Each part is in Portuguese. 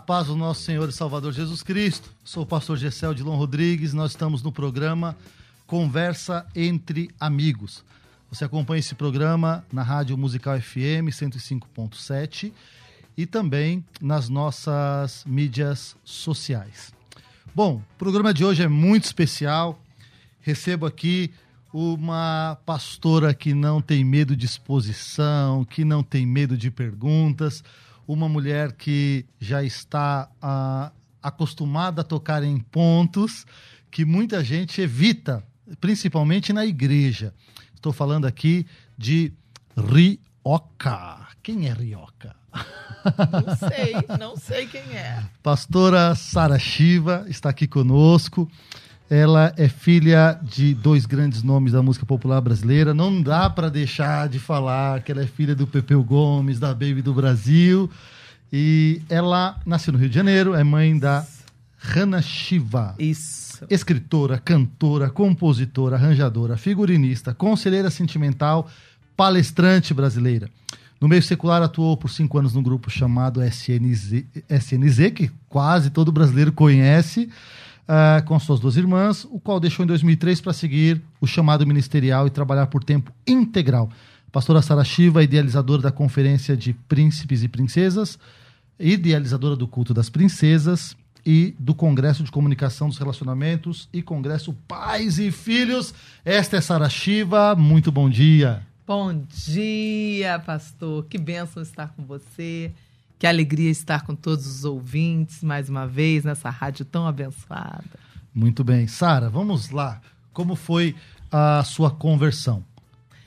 Paz do nosso Senhor e Salvador Jesus Cristo. Sou o pastor Gessel Dilon Rodrigues, nós estamos no programa Conversa entre Amigos. Você acompanha esse programa na Rádio Musical FM 105.7 e também nas nossas mídias sociais. Bom, o programa de hoje é muito especial. Recebo aqui uma pastora que não tem medo de exposição, que não tem medo de perguntas uma mulher que já está ah, acostumada a tocar em pontos que muita gente evita, principalmente na igreja. Estou falando aqui de Rioca. Quem é Rioca? Não sei, não sei quem é. Pastora Sara Shiva está aqui conosco. Ela é filha de dois grandes nomes da música popular brasileira. Não dá para deixar de falar que ela é filha do Pepeu Gomes, da Baby do Brasil. E ela nasceu no Rio de Janeiro, é mãe da Hannah Shiva. Isso. Escritora, cantora, compositora, arranjadora, figurinista, conselheira sentimental, palestrante brasileira. No meio secular atuou por cinco anos num grupo chamado SNZ, SNZ que quase todo brasileiro conhece uh, com suas duas irmãs, o qual deixou em 2003 para seguir o chamado ministerial e trabalhar por tempo integral. Pastora Sara Shiva, idealizadora da Conferência de Príncipes e Princesas, idealizadora do Culto das Princesas e do Congresso de Comunicação dos Relacionamentos e Congresso Pais e Filhos. Esta é Sara Shiva, muito bom dia. Bom dia, pastor. Que bênção estar com você. Que alegria estar com todos os ouvintes mais uma vez nessa rádio tão abençoada. Muito bem. Sara, vamos lá. Como foi a sua conversão?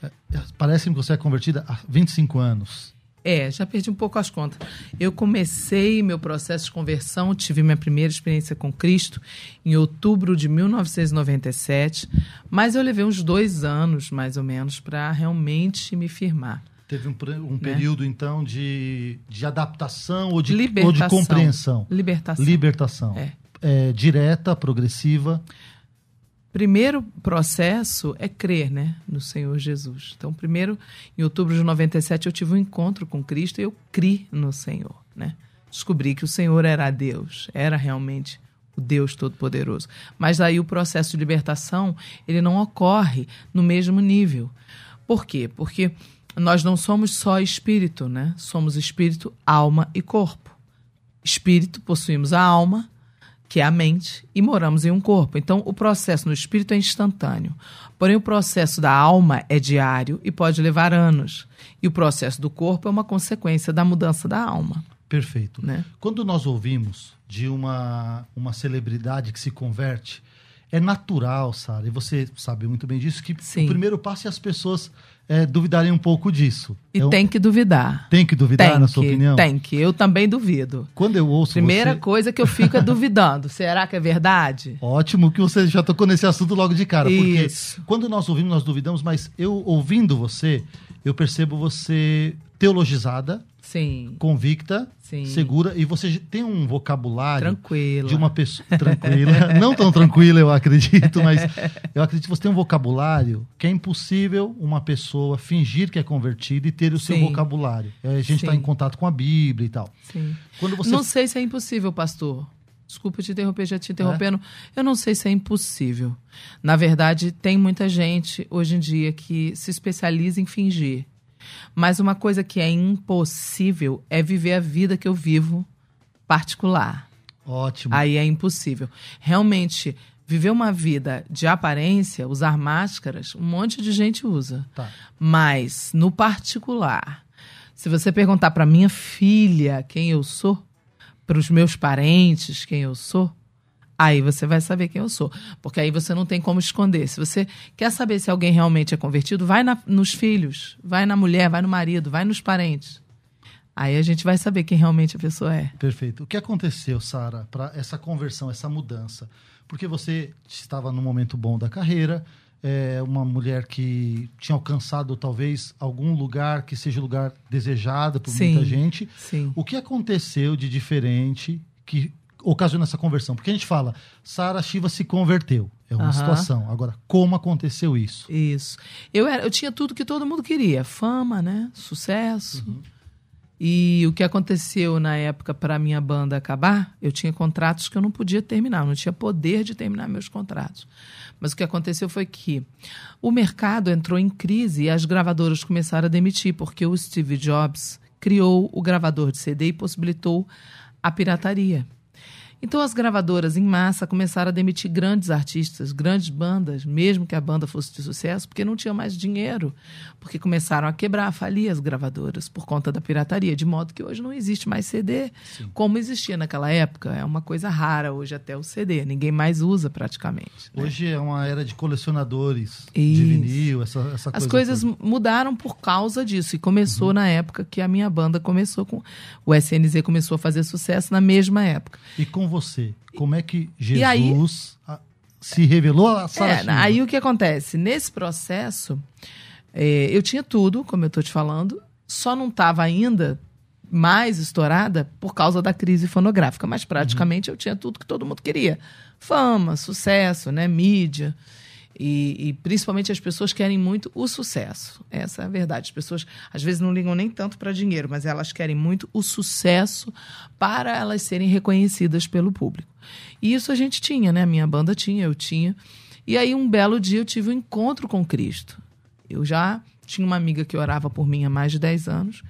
É, parece-me que você é convertida há 25 anos. É, já perdi um pouco as contas. Eu comecei meu processo de conversão, tive minha primeira experiência com Cristo em outubro de 1997, mas eu levei uns dois anos, mais ou menos, para realmente me firmar. Teve um, um né? período, então, de, de adaptação ou de, ou de compreensão? Libertação. Libertação. É. É, direta, progressiva. Primeiro processo é crer né, no Senhor Jesus. Então, primeiro, em outubro de 97, eu tive um encontro com Cristo e eu criei no Senhor. Né? Descobri que o Senhor era Deus, era realmente o Deus Todo-Poderoso. Mas aí o processo de libertação, ele não ocorre no mesmo nível. Por quê? Porque nós não somos só espírito, né? Somos espírito, alma e corpo. Espírito, possuímos a alma, que é a mente, e moramos em um corpo. Então, o processo no espírito é instantâneo. Porém, o processo da alma é diário e pode levar anos. E o processo do corpo é uma consequência da mudança da alma. Perfeito. Né? Quando nós ouvimos de uma, uma celebridade que se converte, é natural, Sara, e você sabe muito bem disso, que Sim. o primeiro passo é as pessoas é, duvidarem um pouco disso. E É um- tem que duvidar. tem que duvidar, tem na que, sua opinião? Tem que. Eu também duvido. Quando eu ouço Primeira você... coisa que eu fico é duvidando. Será que é verdade? Ótimo que você já tocou nesse assunto logo de cara. Isso. Porque quando nós ouvimos, nós duvidamos, mas eu ouvindo você, eu percebo você teologizada, Sim. convicta, Sim. segura, e você tem um vocabulário Tranquila. de uma pessoa tranquila, não tão tranquila, eu acredito, mas eu acredito que você tem um vocabulário que é impossível uma pessoa fingir que é convertida e ter o seu Sim. vocabulário. É, A gente está em contato com a Bíblia e tal. Sim. Quando você Não sei se é impossível, pastor. Desculpa te interromper, já te interrompendo. Eu não sei se é impossível. Na verdade, tem muita gente hoje em dia que se especializa em fingir. Mas uma coisa que é impossível é viver a vida que eu vivo particular. ótimo. Aí é impossível. Realmente, viver uma vida de aparência, usar máscaras, um monte de gente usa. Tá. Mas, no particular, se você perguntar para minha filha quem eu sou, para os meus parentes quem eu sou, aí você vai saber quem eu sou. Porque aí você não tem como esconder. Se você quer saber se alguém realmente é convertido, vai na- nos filhos, vai na mulher, vai no marido, vai nos parentes. Aí a gente vai saber quem realmente a pessoa é. Perfeito. O que aconteceu, Sara, para essa conversão, essa mudança? Porque você estava num momento bom da carreira, é uma mulher que tinha alcançado talvez algum lugar que seja o lugar desejado por Sim. muita gente. Sim. O que aconteceu de diferente que ocasionou essa conversão? Porque a gente fala, Sara Shiva se converteu. É uma Aham. situação. Agora, como aconteceu isso? Isso. Eu, era, eu tinha tudo que todo mundo queria: fama, né? Sucesso. E o que aconteceu na época para minha banda acabar, eu tinha contratos que eu não podia terminar, eu não tinha poder de terminar meus contratos. Mas o que aconteceu foi que o mercado entrou em crise e as gravadoras começaram a demitir, porque o Steve Jobs criou o gravador de CD e possibilitou a pirataria. Então as gravadoras em massa começaram a demitir grandes artistas, grandes bandas, mesmo que a banda fosse de sucesso, porque não tinha mais dinheiro, porque começaram a quebrar, a falir as gravadoras por conta da pirataria, de modo que hoje não existe mais CD como existia naquela época. É uma coisa rara hoje até o CD, ninguém mais usa praticamente. né? Hoje é uma era de colecionadores de Isso. vinil, essa, essa As coisa coisas toda. mudaram por causa disso. E começou Uhum. na época que a minha banda começou com. O SNZ começou a fazer sucesso na mesma época. E com você, como é que aí- Jesus a- se revelou a Sara É, aí o que acontece? Nesse processo, é, eu tinha tudo, como eu estou te falando, só não estava ainda mais estourada por causa da crise fonográfica, mas praticamente eu tinha tudo que todo mundo queria: fama, sucesso, né, mídia. E, e principalmente as pessoas querem muito o sucesso. Essa é a verdade. As pessoas às vezes não ligam nem tanto para dinheiro, mas elas querem muito o sucesso para elas serem reconhecidas pelo público. E isso a gente tinha, né? A minha banda tinha, eu tinha. E aí um belo dia eu tive um encontro com Cristo. Eu já tinha uma amiga que orava por mim há mais de 10 anos.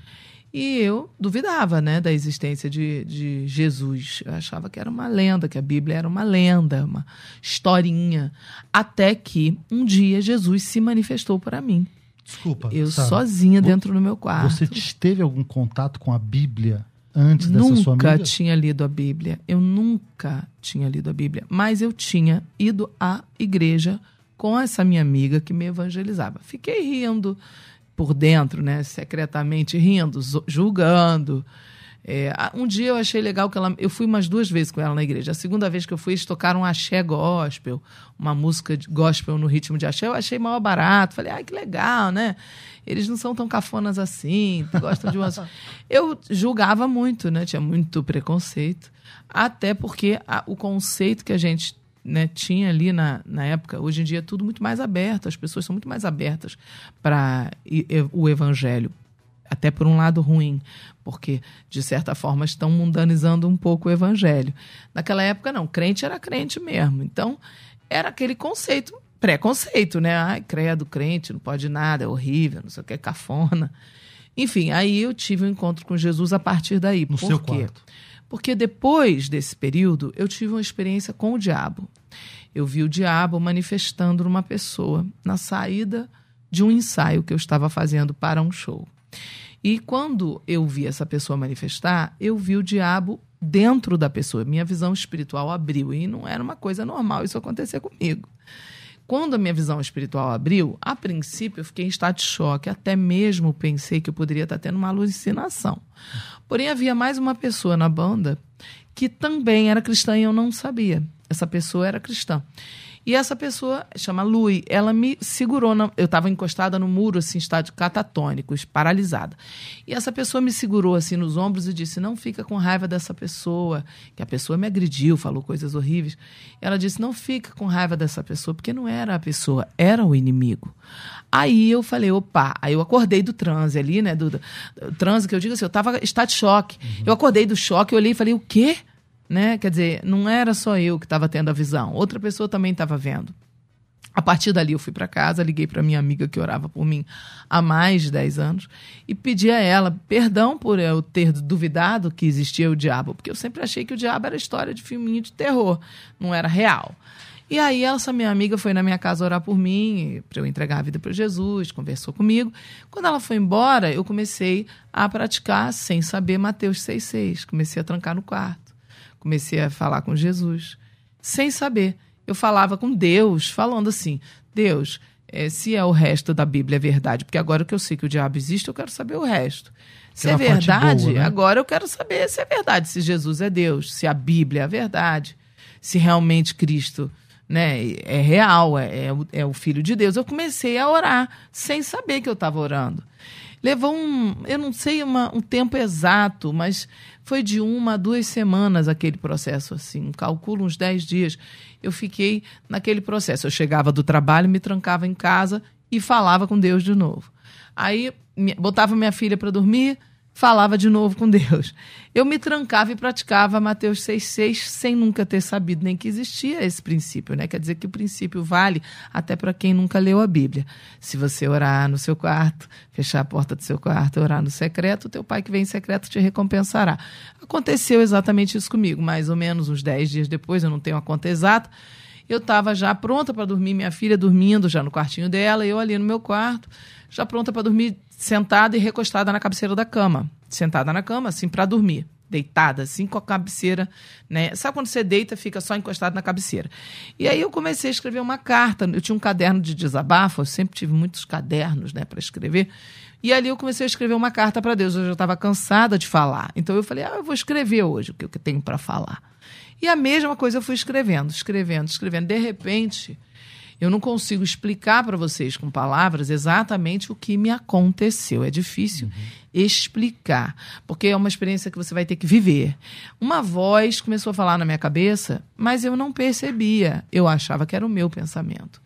E eu duvidava, né, da existência de, de Jesus. Eu achava que era uma lenda, que a Bíblia era uma lenda, uma historinha. Até que um dia Jesus se manifestou para mim. Desculpa. Eu sozinha dentro do meu quarto. Você teve algum contato com a Bíblia antes dessa sua Nunca tinha lido a Bíblia. Eu nunca tinha lido a Bíblia. Mas eu tinha ido à igreja com essa minha amiga que me evangelizava. Fiquei rindo por dentro, né? Secretamente rindo, julgando. É, um dia eu achei legal que ela. Eu fui umas duas vezes com ela na igreja. A segunda vez que eu fui, eles tocaram um axé gospel, uma música de gospel no ritmo de axé. Eu achei maior barato. Falei, ai, que legal, né? Eles não são tão cafonas assim, gostam de umas. Eu julgava muito, né? Tinha muito preconceito. Até porque a- o conceito que a gente né, tinha ali na, na época, hoje em dia é tudo muito mais aberto, as pessoas são muito mais abertas para o evangelho até por um lado ruim, porque de certa forma estão mundanizando um pouco o evangelho. Naquela época não, crente era crente mesmo. Então era aquele conceito, preconceito, né? Ai, credo, crente, não pode nada, é horrível, não sei o que, é cafona. Enfim, aí eu tive um encontro com Jesus a partir daí. No Por seu quê? quarto. Porque depois desse período, eu tive uma experiência com o diabo. Eu vi o diabo manifestando numa pessoa na saída de um ensaio que eu estava fazendo para um show. E quando eu vi essa pessoa manifestar, eu vi o diabo dentro da pessoa. Minha visão espiritual abriu e não era uma coisa normal isso acontecer comigo. Quando a minha visão espiritual abriu, a princípio eu fiquei em estado de choque, até mesmo pensei que eu poderia estar tendo uma alucinação. Porém, havia mais uma pessoa na banda que também era cristã e eu não sabia. Essa pessoa era cristã. E essa pessoa, chama Lui, ela me segurou. Na, eu estava encostada no muro, assim, estado catatônico, paralisada. E essa pessoa me segurou, assim, nos ombros e disse: Não fica com raiva dessa pessoa, que a pessoa me agrediu, falou coisas horríveis. Ela disse: Não fica com raiva dessa pessoa, porque não era a pessoa, era o inimigo. Aí eu falei: opa, aí eu acordei do transe ali, né? Do, do, do transe, que eu digo assim, eu estava em estado de choque. Uhum. Eu acordei do choque, eu olhei e falei: O quê? Né? Quer dizer, não era só eu que estava tendo a visão, outra pessoa também estava vendo. A partir dali eu fui para casa, liguei para minha amiga que orava por mim há mais de 10 anos e pedi a ela perdão por eu ter duvidado que existia o diabo, porque eu sempre achei que o diabo era história de filminho de terror, não era real. E aí essa minha amiga foi na minha casa orar por mim, para eu entregar a vida para Jesus, conversou comigo. Quando ela foi embora, eu comecei a praticar sem saber Mateus 6:6, comecei a trancar no quarto comecei a falar com Jesus, sem saber. Eu falava com Deus, falando assim: Deus, é, se é o resto da Bíblia é verdade, porque agora que eu sei que o diabo existe, eu quero saber o resto. Se é verdade, boa, né? agora eu quero saber se é verdade, se Jesus é Deus, se a Bíblia é a verdade, se realmente Cristo né, é real, é, é, é o Filho de Deus. Eu comecei a orar sem saber que eu estava orando. Levou um, eu não sei uma, um tempo exato, mas foi de uma a duas semanas aquele processo, assim, calculo uns dez dias. Eu fiquei naquele processo. Eu chegava do trabalho, me trancava em casa e falava com Deus de novo. Aí botava minha filha para dormir, falava de novo com Deus. Eu me trancava e praticava Mateus 6,6 sem nunca ter sabido nem que existia esse princípio, né? Quer dizer que o princípio vale até para quem nunca leu a Bíblia. Se você orar no seu quarto, fechar a porta do seu quarto, orar no secreto, o teu pai que vem em secreto te recompensará. Aconteceu exatamente isso comigo, mais ou menos uns 10 dias depois, eu não tenho a conta exata. Eu estava já pronta para dormir, minha filha dormindo já no quartinho dela, eu ali no meu quarto, já pronta para dormir sentada e recostada na cabeceira da cama. Sentada na cama, assim, para dormir. Deitada, assim, com a cabeceira, né? Sabe quando você deita, fica só encostado na cabeceira? E aí eu comecei a escrever uma carta. Eu tinha um caderno de desabafo, eu sempre tive muitos cadernos, né, para escrever. E ali eu comecei a escrever uma carta para Deus. Eu já estava cansada de falar. Então eu falei, ah, eu vou escrever hoje o que eu tenho para falar. E a mesma coisa eu fui escrevendo, escrevendo, escrevendo. De repente, eu não consigo explicar para vocês com palavras exatamente o que me aconteceu. É difícil uhum. explicar, porque é uma experiência que você vai ter que viver. Uma voz começou a falar na minha cabeça, mas eu não percebia. Eu achava que era o meu pensamento.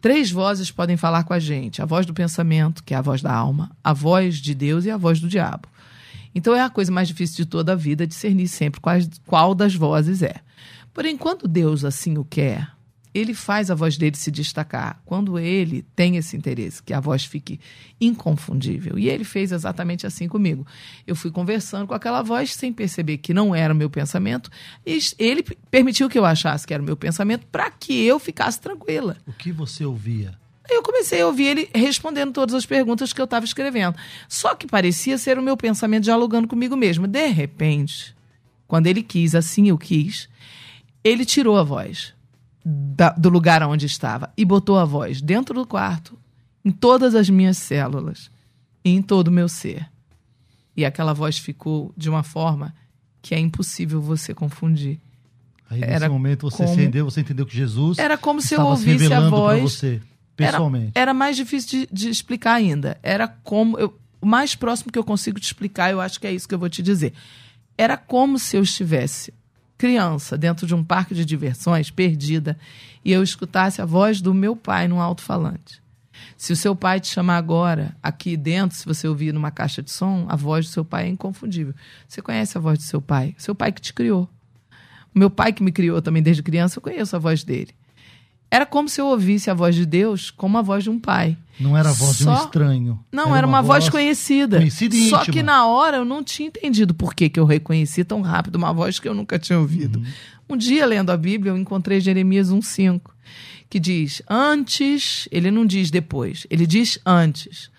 Três vozes podem falar com a gente: a voz do pensamento, que é a voz da alma, a voz de Deus e a voz do diabo. Então é a coisa mais difícil de toda a vida discernir sempre qual, qual das vozes é. Porém, quando Deus assim o quer, ele faz a voz dele se destacar quando ele tem esse interesse, que a voz fique inconfundível. E ele fez exatamente assim comigo. Eu fui conversando com aquela voz sem perceber que não era o meu pensamento, e ele permitiu que eu achasse que era o meu pensamento para que eu ficasse tranquila. O que você ouvia? Eu comecei a ouvir ele respondendo todas as perguntas que eu estava escrevendo. Só que parecia ser o meu pensamento dialogando comigo mesmo. De repente, quando ele quis, assim eu quis, ele tirou a voz da, do lugar onde estava e botou a voz dentro do quarto, em todas as minhas células e em todo o meu ser. E aquela voz ficou de uma forma que é impossível você confundir. Aí nesse era momento você como... entendeu, você entendeu que Jesus era como se eu ouvisse a voz você, pessoalmente. Era, era mais difícil de, de, explicar ainda. Era como eu, o mais próximo que eu consigo te explicar, eu acho que é isso que eu vou te dizer. Era como se eu estivesse criança dentro de um parque de diversões, perdida, e eu escutasse a voz do meu pai num alto-falante. Se o seu pai te chamar agora, aqui dentro, se você ouvir numa caixa de som, a voz do seu pai é inconfundível. Você conhece a voz do seu pai, seu pai que te criou. O meu pai que me criou também desde criança, eu conheço a voz dele. Era como se eu ouvisse a voz de Deus como a voz de um pai. Não era a voz Só... de um estranho. Não, era, era uma, uma, voz, conhecida. Conhecida e Só que na hora eu não tinha entendido por que, que eu reconheci tão rápido uma voz que eu nunca tinha ouvido. Uhum. Um dia, lendo a Bíblia, eu encontrei Jeremias 1,5, que diz: Antes, ele não diz depois, ele diz antes.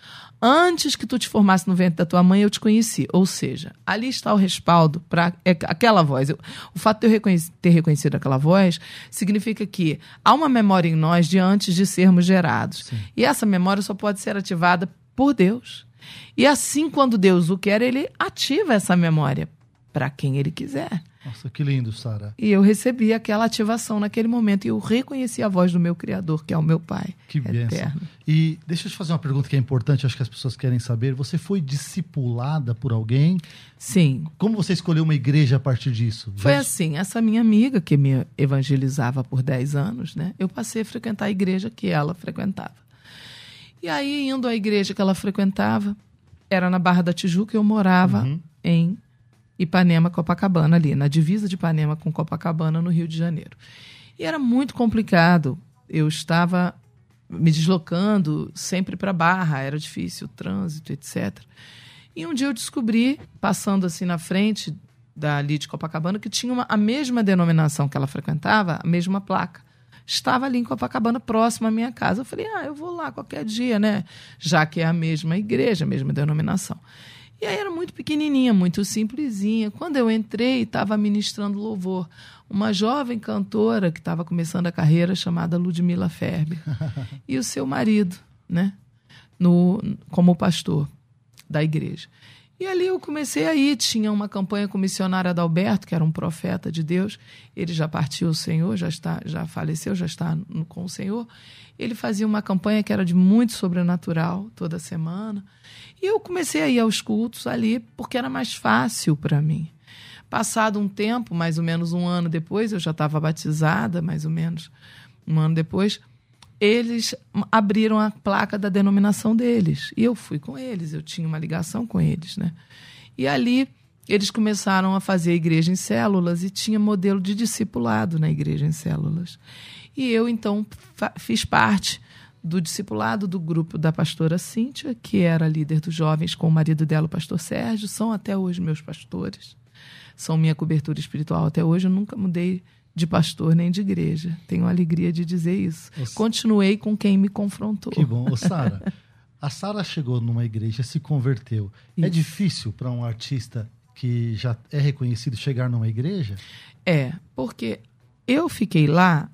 Antes que tu te formasse no ventre da tua mãe, eu te conheci. Ou seja, ali está o respaldo para é, aquela voz. Eu, o fato de eu reconheci, ter reconhecido aquela voz significa que há uma memória em nós de antes de sermos gerados. Sim. E essa memória só pode ser ativada por Deus. E assim, quando Deus o quer, ele ativa essa memória para quem ele quiser. Nossa, que lindo, Sara. E eu recebi aquela ativação naquele momento e eu reconheci a voz do meu Criador, que é o meu Pai. Que bênção. E deixa eu te fazer uma pergunta que é importante, acho que as pessoas querem saber. Você foi discipulada por alguém? Sim. Como você escolheu uma igreja a partir disso? Foi assim, essa minha amiga que me evangelizava por 10 anos, né? Eu passei a frequentar a igreja que ela frequentava. E aí, indo à igreja que ela frequentava, era na Barra da Tijuca, eu morava uhum. em Ipanema, Copacabana, ali, na divisa de Ipanema com Copacabana, no Rio de Janeiro. E era muito complicado. Eu estava me deslocando sempre para Barra, era difícil o trânsito, etc. E um dia eu descobri, passando assim na frente dali de Copacabana, que tinha uma, a mesma denominação que ela frequentava, a mesma placa. Estava ali em Copacabana, próximo à minha casa. Eu falei, ah, eu vou lá qualquer dia, né? Já que é a mesma igreja, a mesma denominação. E aí era muito pequenininha, muito simplesinha. Quando eu entrei, estava ministrando louvor. Uma jovem cantora que estava começando a carreira, chamada Ludmila Ferber. e o seu marido, né? No, como pastor da igreja. E ali eu comecei a ir. Tinha uma campanha com o missionário Adalberto, que era um profeta de Deus. Ele já partiu o Senhor, já está, já faleceu, já está no, com o Senhor. Ele fazia uma campanha que era de muito sobrenatural toda semana. E eu comecei a ir aos cultos ali porque era mais fácil para mim. Passado um tempo, mais ou menos um ano depois, eu já estava batizada, mais ou menos um ano depois, eles abriram a placa da denominação deles. E eu fui com eles, eu tinha uma ligação com eles, né? E ali eles começaram a fazer a igreja em células e tinha modelo de discipulado na igreja em células. E eu, então, fiz parte do discipulado do grupo da pastora Cíntia, que era líder dos jovens com o marido dela, o pastor Sérgio, são até hoje meus pastores. São minha cobertura espiritual até hoje. Eu nunca mudei de pastor nem de igreja. Tenho a alegria de dizer isso. Continuei com quem me confrontou. Que bom. Sara, a Sara chegou numa igreja, se converteu. É isso. É difícil para um artista que já é reconhecido chegar numa igreja? É, porque eu fiquei lá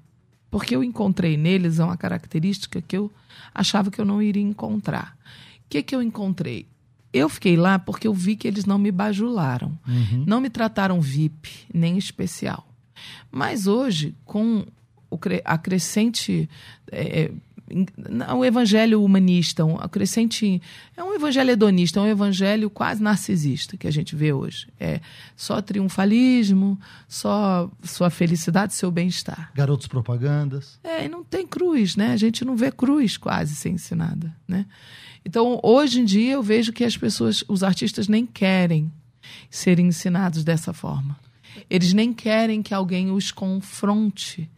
porque eu encontrei neles uma característica que eu achava que eu não iria encontrar. O que, que eu encontrei? Eu fiquei lá porque eu vi que eles não me bajularam, uhum. não me trataram VIP, nem especial. Mas hoje, com a crescente é, o evangelho humanista, um crescente, é um evangelho hedonista, é um evangelho quase narcisista que a gente vê hoje. É só triunfalismo, só sua felicidade, seu bem-estar. Garotos propagandas. É, e não tem cruz, né? A gente não vê cruz quase ser ensinada, né? Então, hoje em dia eu vejo que as pessoas, os artistas nem querem serem ensinados dessa forma. Eles nem querem que alguém os confronte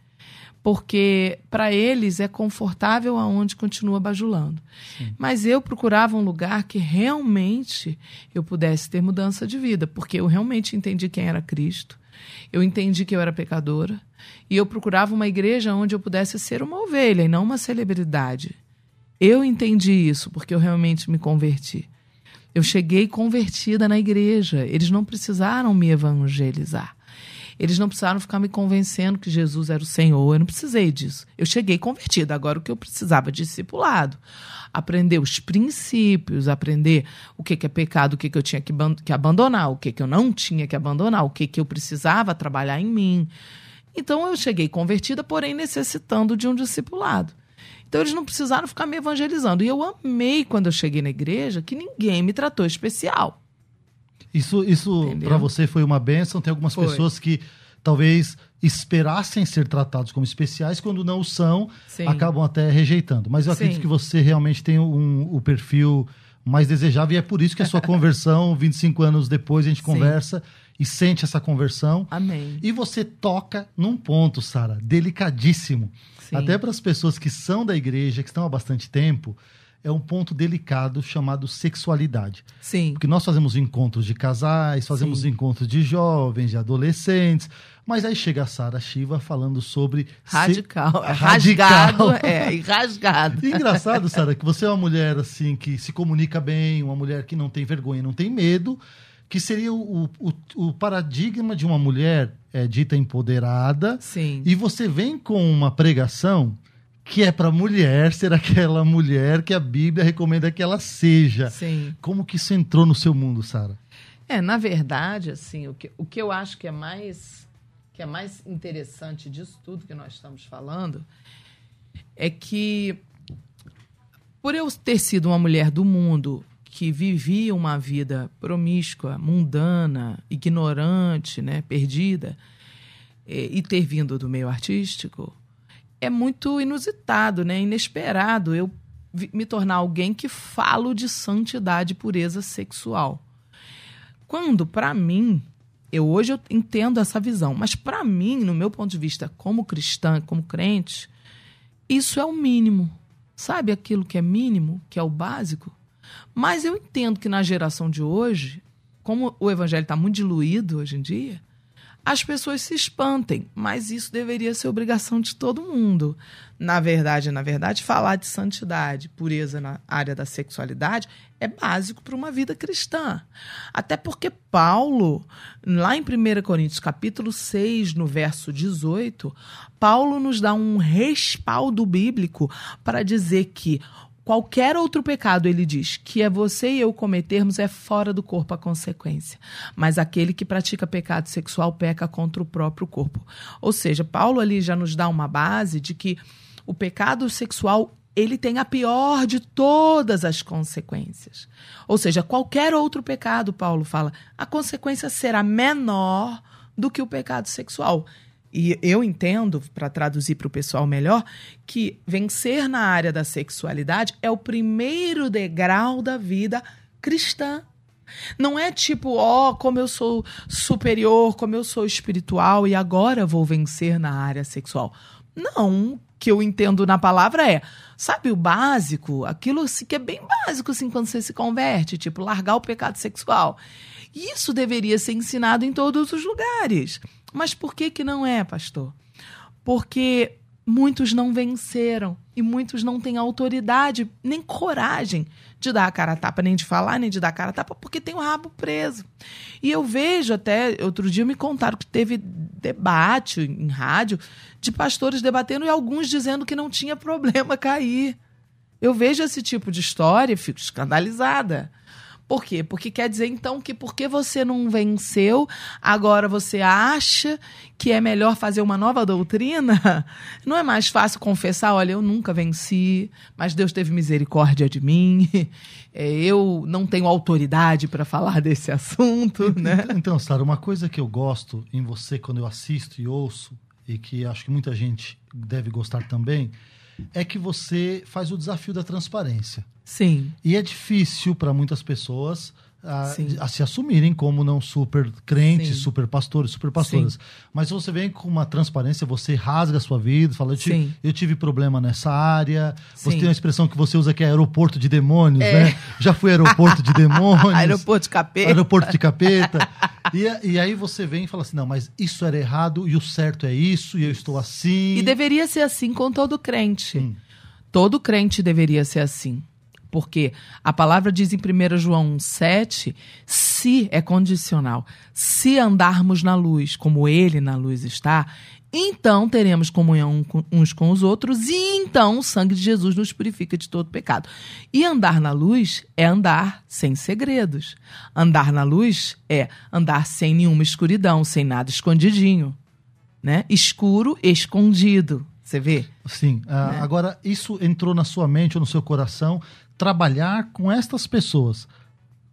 porque para eles é confortável aonde continua bajulando. Sim. Mas eu procurava um lugar que realmente eu pudesse ter mudança de vida, porque eu realmente entendi quem era Cristo, eu entendi que eu era pecadora, e eu procurava uma igreja onde eu pudesse ser uma ovelha e não uma celebridade. Eu entendi isso porque eu realmente me converti. Eu cheguei convertida na igreja, eles não precisaram me evangelizar. Eles não precisaram ficar me convencendo que Jesus era o Senhor. Eu não precisei disso. Eu cheguei convertida. Agora, o que eu precisava? Discipulado. Aprender os princípios, aprender o que, que é pecado, o que, que eu tinha que, que abandonar, o que, que eu não tinha que abandonar, o que, que eu precisava trabalhar em mim. Então, eu cheguei convertida, porém necessitando de um discipulado. Então eles não precisaram ficar me evangelizando. E eu amei quando eu cheguei na igreja que ninguém me tratou especial. Isso, isso para você foi uma benção. Tem algumas foi. pessoas que talvez esperassem ser tratados como especiais, quando não são, Sim. acabam até rejeitando. Mas eu Sim. acredito que você realmente tem um, o perfil mais desejável e é por isso que a sua conversão, 25 anos depois, a gente Sim. conversa e sente essa conversão. Amém. E você toca num ponto, Sara, delicadíssimo. Sim. Até para as pessoas que são da igreja, que estão há bastante tempo, é um ponto delicado chamado sexualidade. Sim. Porque nós fazemos encontros de casais, fazemos Sim. encontros de jovens, de adolescentes, mas aí chega a Sara Shiva falando sobre se- Radical. É Radical. Rasgado. É, e rasgado. E engraçado, Sara, que você é uma mulher assim que se comunica bem, uma mulher que não tem vergonha, não tem medo, que seria o, o, o paradigma de uma mulher é, dita empoderada. Sim. E você vem com uma pregação que é para mulher ser aquela mulher que a Bíblia recomenda que ela seja. Sim. Como que isso entrou no seu mundo, Sara? É, na verdade, assim, o que, o que eu acho que é mais que é mais interessante disso tudo que nós estamos falando é que por eu ter sido uma mulher do mundo que vivia uma vida promíscua, mundana, ignorante, né, perdida, eh, e ter vindo do meio artístico, é muito inusitado, né, inesperado eu me tornar alguém que falo de santidade e pureza sexual. Quando, para mim, eu hoje eu entendo essa visão, mas para mim, no meu ponto de vista como cristã, como crente, isso é o mínimo. Sabe aquilo que é mínimo, que é o básico? Mas eu entendo que na geração de hoje, como o evangelho está muito diluído hoje em dia, as pessoas se espantem, mas isso deveria ser obrigação de todo mundo. Na verdade, na verdade, falar de santidade, pureza na área da sexualidade é básico para uma vida cristã. Até porque Paulo, lá em 1 Coríntios capítulo 6, no verso 18, Paulo nos dá um respaldo bíblico para dizer que Qualquer outro pecado, ele diz, que é você e eu cometermos, é fora do corpo a consequência. Mas aquele que pratica pecado sexual peca contra o próprio corpo. Ou seja, Paulo ali já nos dá uma base de que o pecado sexual ele tem a pior de todas as consequências. Ou seja, qualquer outro pecado, Paulo fala, a consequência será menor do que o pecado sexual. E eu entendo, para traduzir para o pessoal melhor, que vencer na área da sexualidade é o primeiro degrau da vida cristã. Não é tipo, ó, como eu sou superior, como eu sou espiritual e agora vou vencer na área sexual. Não, que eu entendo na palavra é, sabe o básico, aquilo que é bem básico assim quando você se converte, tipo largar o pecado sexual. Isso deveria ser ensinado em todos os lugares. Mas por que que não é, pastor? Porque muitos não venceram e muitos não têm autoridade nem coragem de dar a cara a tapa, nem de falar, nem de dar a cara a tapa, porque tem o rabo preso. E eu vejo até, outro dia me contaram que teve debate em rádio de pastores debatendo e alguns dizendo que não tinha problema cair. Eu vejo esse tipo de história e fico escandalizada. Por quê? Porque quer dizer, então, que porque você não venceu, agora você acha que é melhor fazer uma nova doutrina? Não é mais fácil confessar, olha, eu nunca venci, mas Deus teve misericórdia de mim, é, eu não tenho autoridade para falar desse assunto, né? Então, Sara, uma coisa que eu gosto em você quando eu assisto e ouço, e que acho que muita gente deve gostar também, é que você faz o desafio da transparência. Sim, E é difícil para muitas pessoas a, Sim. a se assumirem como não super crentes, Sim. super pastores, super pastoras. Mas você vem com uma transparência, você rasga a sua vida, fala, eu tive, Sim. eu tive problema nessa área. Você Sim. tem uma expressão que você usa que é aeroporto de demônios, É. né? Já fui aeroporto de demônios. aeroporto de capeta. Aeroporto de capeta. E, e aí você vem e fala assim: não, mas isso era errado e o certo é isso, e eu estou assim. E deveria ser assim com todo crente. Todo crente deveria ser assim. Porque a palavra diz em 1 João 7, se é condicional, se andarmos na luz como ele na luz está, então teremos comunhão com- uns com os outros e então o sangue de Jesus nos purifica de todo pecado. E andar na luz é andar sem segredos. Andar na luz é andar sem nenhuma escuridão, sem nada escondidinho, né? Escuro, escondido. Você vê? Sim. ah, Né? Agora, isso entrou na sua mente ou no seu coração, trabalhar com estas pessoas.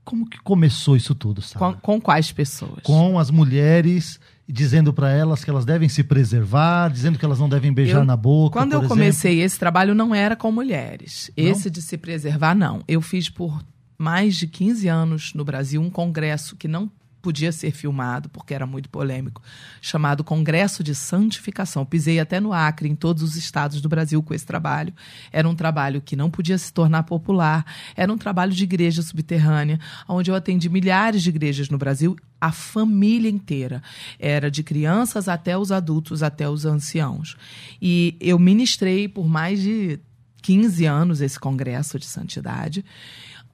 Como que começou isso tudo, sabe? Com, com quais pessoas? Com as mulheres, dizendo para elas que elas devem se preservar, dizendo que elas não devem beijar Eu- na boca. Quando eu exemplo. comecei esse trabalho, não era com mulheres. Não? Esse de se preservar, não. Eu fiz por mais de 15 anos no Brasil um congresso que não podia ser filmado, porque era muito polêmico, chamado Congresso de Santificação. Pisei até no Acre, em todos os estados do Brasil, com esse trabalho. Era um trabalho que não podia se tornar popular, era um trabalho de igreja subterrânea, onde eu atendi milhares de igrejas no Brasil, a família inteira. Era de crianças até os adultos, até os anciãos. E eu ministrei por mais de 15 anos esse congresso de santidade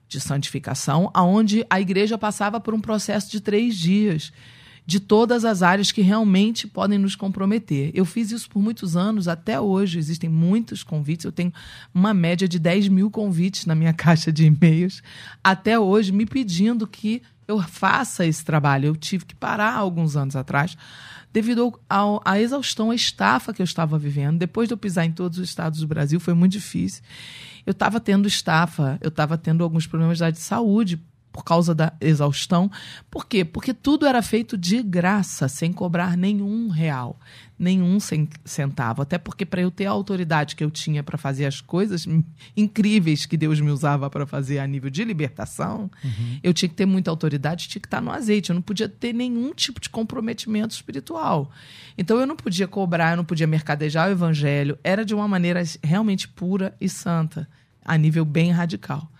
de santificação, aonde a igreja passava por um processo de três dias de todas as áreas que realmente podem nos comprometer. Eu fiz isso por muitos anos, até hoje existem muitos convites. Eu tenho uma média de 10 mil convites na minha caixa de e-mails, até hoje, me pedindo que eu faça esse trabalho. Eu tive que parar alguns anos atrás, devido à exaustão, à estafa que eu estava vivendo. Depois de eu pisar em todos os estados do Brasil, foi muito difícil eu estava tendo estafa, eu estava tendo alguns problemas de saúde por causa da exaustão. Por quê? Porque tudo era feito de graça, sem cobrar nenhum real, nenhum centavo. Até porque, para eu ter a autoridade que eu tinha para fazer as coisas incríveis que Deus me usava para fazer a nível de libertação, uhum. eu tinha que ter muita autoridade, tinha que estar no azeite. Eu não podia ter nenhum tipo de comprometimento espiritual. Então, eu não podia cobrar, eu não podia mercadejar o evangelho. Era de uma maneira realmente pura e santa, a nível bem radical.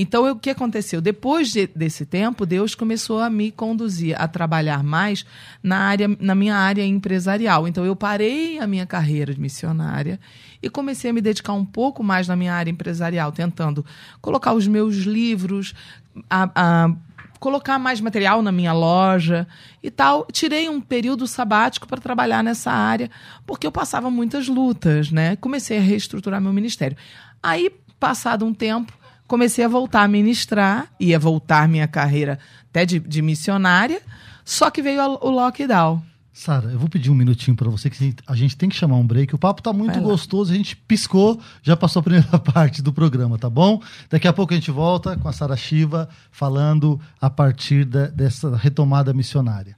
Então, o que aconteceu? Depois de, desse tempo, Deus começou a me conduzir a trabalhar mais na, área, na minha área empresarial. Então, eu parei a minha carreira de missionária e comecei a me dedicar um pouco mais na minha área empresarial, tentando colocar os meus livros, a, a colocar mais material na minha loja e tal. Tirei um período sabático para trabalhar nessa área, porque eu passava muitas lutas, né? Comecei a reestruturar meu ministério. Aí, passado um tempo, comecei a voltar a ministrar, ia voltar minha carreira até de, de missionária, só que veio o lockdown. Sara, eu vou pedir um minutinho para você, que a gente tem que chamar um break. O papo tá muito gostoso, a gente piscou, já passou a primeira parte do programa, tá bom? Daqui a pouco a gente volta com a Sara Shiva falando a partir da, dessa retomada missionária.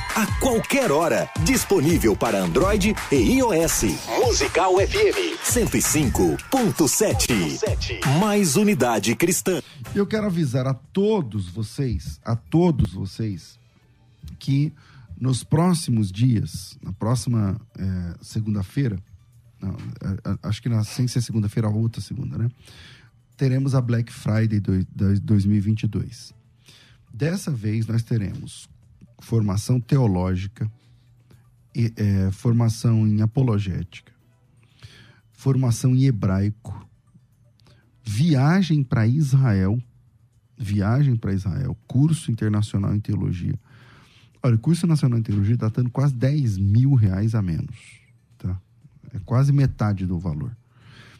a qualquer hora. Disponível para Android e iOS. Musical FM 105.7. Mais unidade cristã. Eu quero avisar a todos vocês, a todos vocês, que nos próximos dias, na próxima é, segunda-feira, acho que na, sem ser segunda-feira, a outra segunda, né? Teremos a Black Friday do, 2022. Dessa vez nós teremos formação teológica, é, formação em apologética, formação em hebraico, viagem para Israel, viagem para Israel, curso internacional em teologia. Olha, curso nacional em teologia está dando quase 10 mil reais a menos. Tá? É quase metade do valor.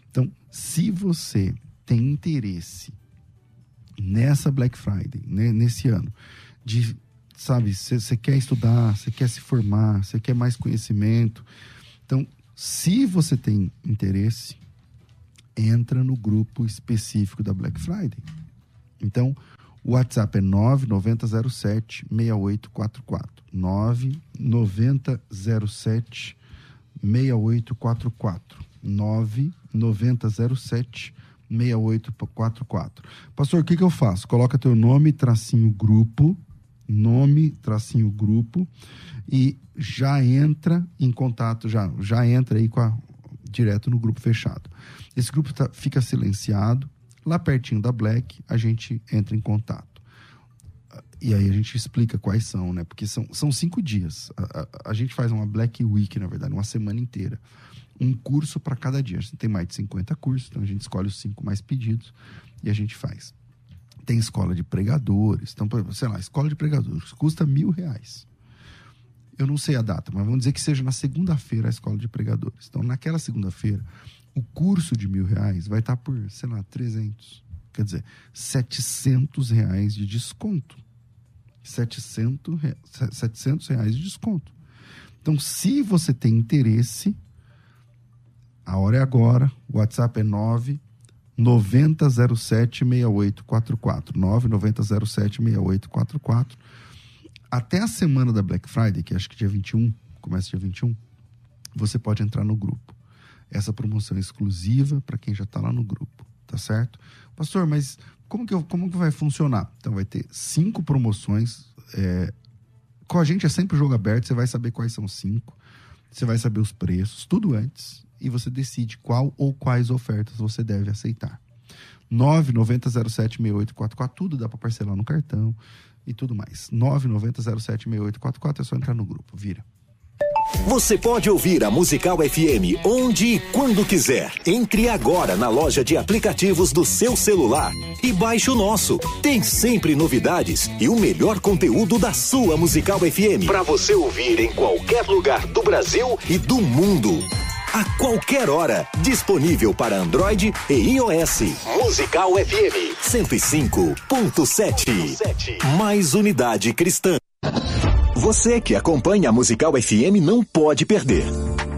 Então, se você tem interesse nessa Black Friday, né, nesse ano, de sabe, você quer estudar, você quer se formar, você quer mais conhecimento. Então, se você tem interesse, entra no grupo específico da Black Friday. Então, o WhatsApp é 9907 6844. 9907 6844. 9907 6844. Pastor, o que, que eu faço? Coloca teu nome, tracinho grupo, nome, tracinho grupo, e já entra em contato, já, já entra aí com a, direto no grupo fechado. Esse grupo tá, fica silenciado, lá pertinho da Black, a gente entra em contato. E aí a gente explica quais são, né? Porque são, são cinco dias. A, a, a gente faz uma Black Week, na verdade, uma semana inteira. Um curso para cada dia. A gente tem mais de 50 cursos, então a gente escolhe os cinco mais pedidos e a gente faz. Tem escola de pregadores. Então, sei lá, escola de pregadores custa mil reais. Eu não sei a data, mas vamos dizer que seja na segunda-feira a escola de pregadores. Então, naquela segunda-feira, o curso de mil reais vai estar por, sei lá, 300. Quer dizer, 700 reais de desconto. 700, 700 reais de desconto. Então, se você tem interesse, a hora é agora. O WhatsApp é 9 9007-6844. 9907-6844. Até a semana da Black Friday, que acho que dia 21, começa dia 21, você pode entrar no grupo. Essa promoção é exclusiva para quem já está lá no grupo, tá certo? Pastor, mas como que, eu, como que vai funcionar? Então vai ter cinco promoções. É, com a gente é sempre jogo aberto, você vai saber quais são cinco, você vai saber os preços, tudo antes, e você decide qual ou quais ofertas você deve aceitar. 990076844, tudo dá para parcelar no cartão e tudo mais. 990076844 é só entrar no grupo, vira. Você pode ouvir a Musical FM onde e quando quiser. Entre agora na loja de aplicativos do seu celular e baixe o nosso. Tem sempre novidades e o melhor conteúdo da sua Musical FM para você ouvir em qualquer lugar do Brasil e do mundo. A qualquer hora, disponível para Android e iOS. Musical FM 105.7. Mais unidade cristã. Você que acompanha a Musical FM não pode perder.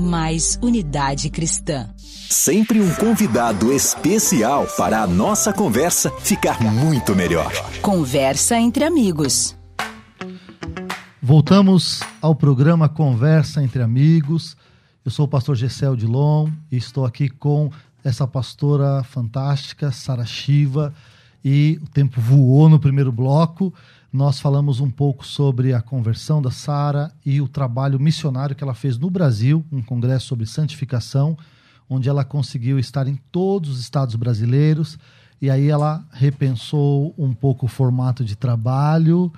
Mais unidade cristã. Sempre um convidado especial para a nossa conversa ficar muito melhor. Conversa entre amigos. Voltamos ao programa Conversa entre Amigos. Eu sou o pastor Gessel Dilon e estou aqui com essa pastora fantástica, Sara Shiva. E o tempo voou no primeiro bloco. Nós falamos um pouco sobre a conversão da Sara e o trabalho missionário que ela fez no Brasil, um congresso sobre santificação, onde ela conseguiu estar em todos os estados brasileiros. E aí ela repensou um pouco o formato de trabalho,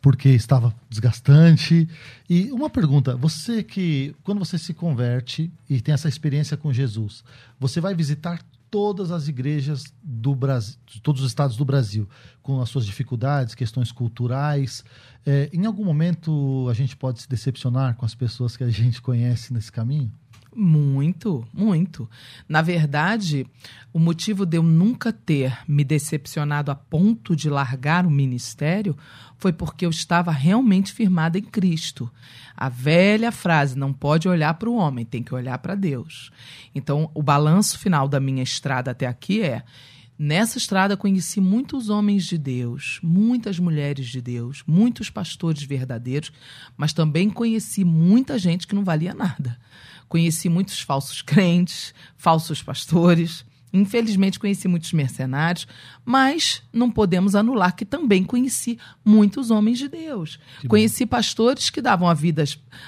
porque estava desgastante. E uma pergunta: você que, quando você se converte e tem essa experiência com Jesus, você vai visitar todas as igrejas do Brasil, todos os estados do Brasil, com as suas dificuldades, questões culturais. É, em algum momento a gente pode se decepcionar com as pessoas que a gente conhece nesse caminho? Muito, muito. Na verdade, o motivo de eu nunca ter me decepcionado a ponto de largar o ministério foi porque eu estava realmente firmada em Cristo. A velha frase, não pode olhar para o homem, tem que olhar para Deus. Então, o balanço final da minha estrada até aqui é: Nessa estrada conheci muitos homens de Deus, muitas mulheres de Deus, muitos pastores verdadeiros, mas também conheci muita gente que não valia nada. Conheci muitos falsos crentes, falsos pastores. Infelizmente conheci muitos mercenários, mas não podemos anular que também conheci muitos homens de Deus. Que conheci bom. pastores que davam a vida,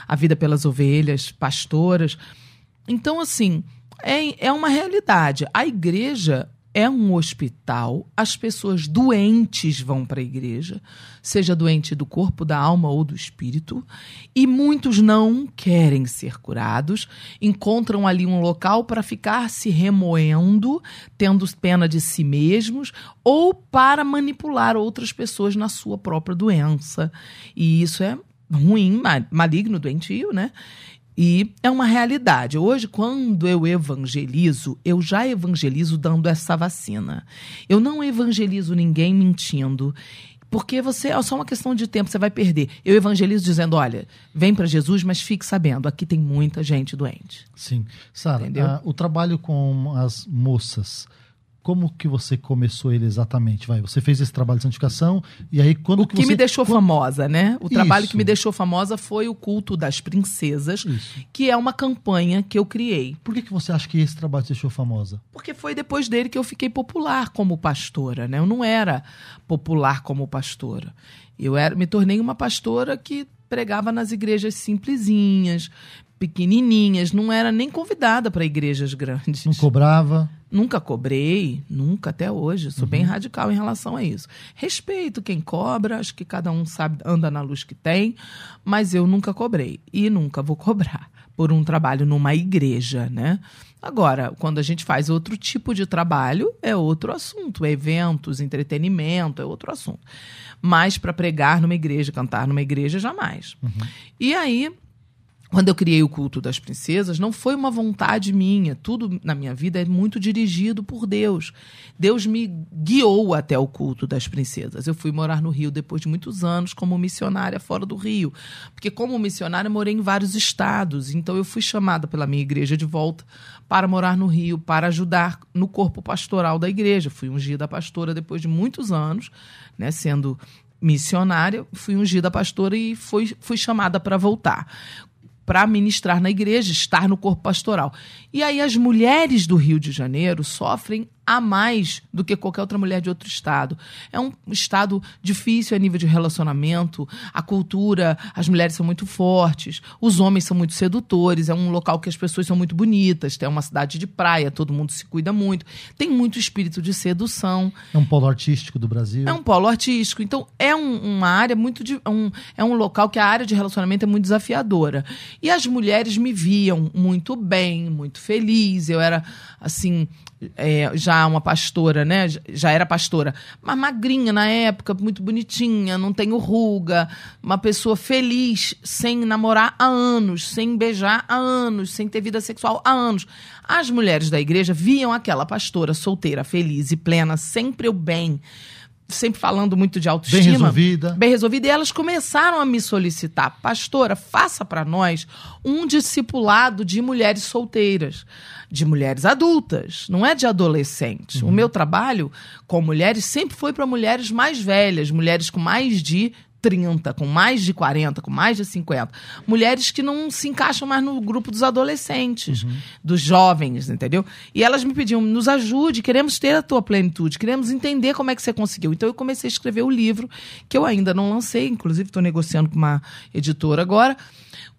a vida pelas ovelhas, pastoras. Então, assim, é, é uma realidade. A igreja é um hospital, as pessoas doentes vão para a igreja, seja doente do corpo, da alma ou do espírito, e muitos não querem ser curados, encontram ali um local para ficar se remoendo, tendo pena de si mesmos, ou para manipular outras pessoas na sua própria doença. E isso é ruim, maligno, doentio, né? E é uma realidade. Hoje, quando eu evangelizo, eu já evangelizo dando essa vacina. Eu não evangelizo ninguém mentindo. Porque você é só uma questão de tempo, você vai perder. Eu evangelizo dizendo: olha, vem para Jesus, mas fique sabendo, aqui tem muita gente doente. Sim. Sara, uh, o trabalho com as moças como que você começou ele exatamente? Vai, você fez esse trabalho de santificação e aí quando o que, você... me deixou famosa, né? O Isso. trabalho que me deixou famosa foi o culto das princesas, Isso. que é uma campanha que eu criei. Por que, que você acha que esse trabalho te deixou famosa? Porque foi depois dele que eu fiquei popular como pastora, né? Eu não era popular como pastora. Eu era, me tornei uma pastora que pregava nas igrejas simplesinhas, pequenininhas, não era nem convidada para igrejas grandes. Não cobrava? Nunca cobrei, nunca até hoje. Sou uhum. bem radical em relação a isso. Respeito quem cobra, acho que cada um sabe, anda na luz que tem, mas eu nunca cobrei e nunca vou cobrar. por um trabalho numa igreja, né? Agora, quando a gente faz outro tipo de trabalho, é outro assunto. Eventos, entretenimento, é outro assunto. Mas para pregar numa igreja, cantar numa igreja, jamais. Uhum. E aí, quando eu criei o culto das princesas, não foi uma vontade minha. Tudo na minha vida é muito dirigido por Deus. Deus me guiou até o culto das princesas. Eu fui morar no Rio depois de muitos anos como missionária fora do Rio. Porque, como missionária, morei em vários estados. Então, eu fui chamada pela minha igreja de volta para morar no Rio, para ajudar no corpo pastoral da igreja. Fui ungida pastora depois de muitos anos, né, sendo missionária, fui ungida pastora e fui, fui chamada para voltar para ministrar na igreja, estar no corpo pastoral. E aí as mulheres do Rio de Janeiro sofrem a mais do que qualquer outra mulher de outro estado. É um estado difícil a nível de relacionamento, a cultura, as mulheres são muito fortes, os homens são muito sedutores, é um local que as pessoas são muito bonitas, tem uma cidade de praia, todo mundo se cuida muito, tem muito espírito de sedução. É um polo artístico do Brasil. É um polo artístico. Então, é um, uma área muito. De, um, é um local que a área de relacionamento é muito desafiadora. E as mulheres me viam muito bem, muito feliz. Eu era, assim, é, já uma pastora, né? Já era pastora, mas magrinha na época, muito bonitinha, não tenho ruga, uma pessoa feliz, sem namorar há anos, sem beijar há anos, sem ter vida sexual há anos. As mulheres da igreja viam aquela pastora solteira, feliz e plena, sempre o bem sempre falando muito de autoestima. Bem resolvida. Bem resolvida. E elas começaram a me solicitar, pastora, faça para nós um discipulado de mulheres solteiras, de mulheres adultas, não é de adolescentes. Uhum. O meu trabalho com mulheres sempre foi para mulheres mais velhas, mulheres com mais de 30, com mais de 40, com mais de 50. Mulheres que não se encaixam mais no grupo dos adolescentes, uhum. dos jovens, entendeu? E elas me pediam, nos ajude, queremos ter a tua plenitude, queremos entender como é que você conseguiu. Então eu comecei a escrever o livro, que eu ainda não lancei, inclusive estou negociando com uma editora agora,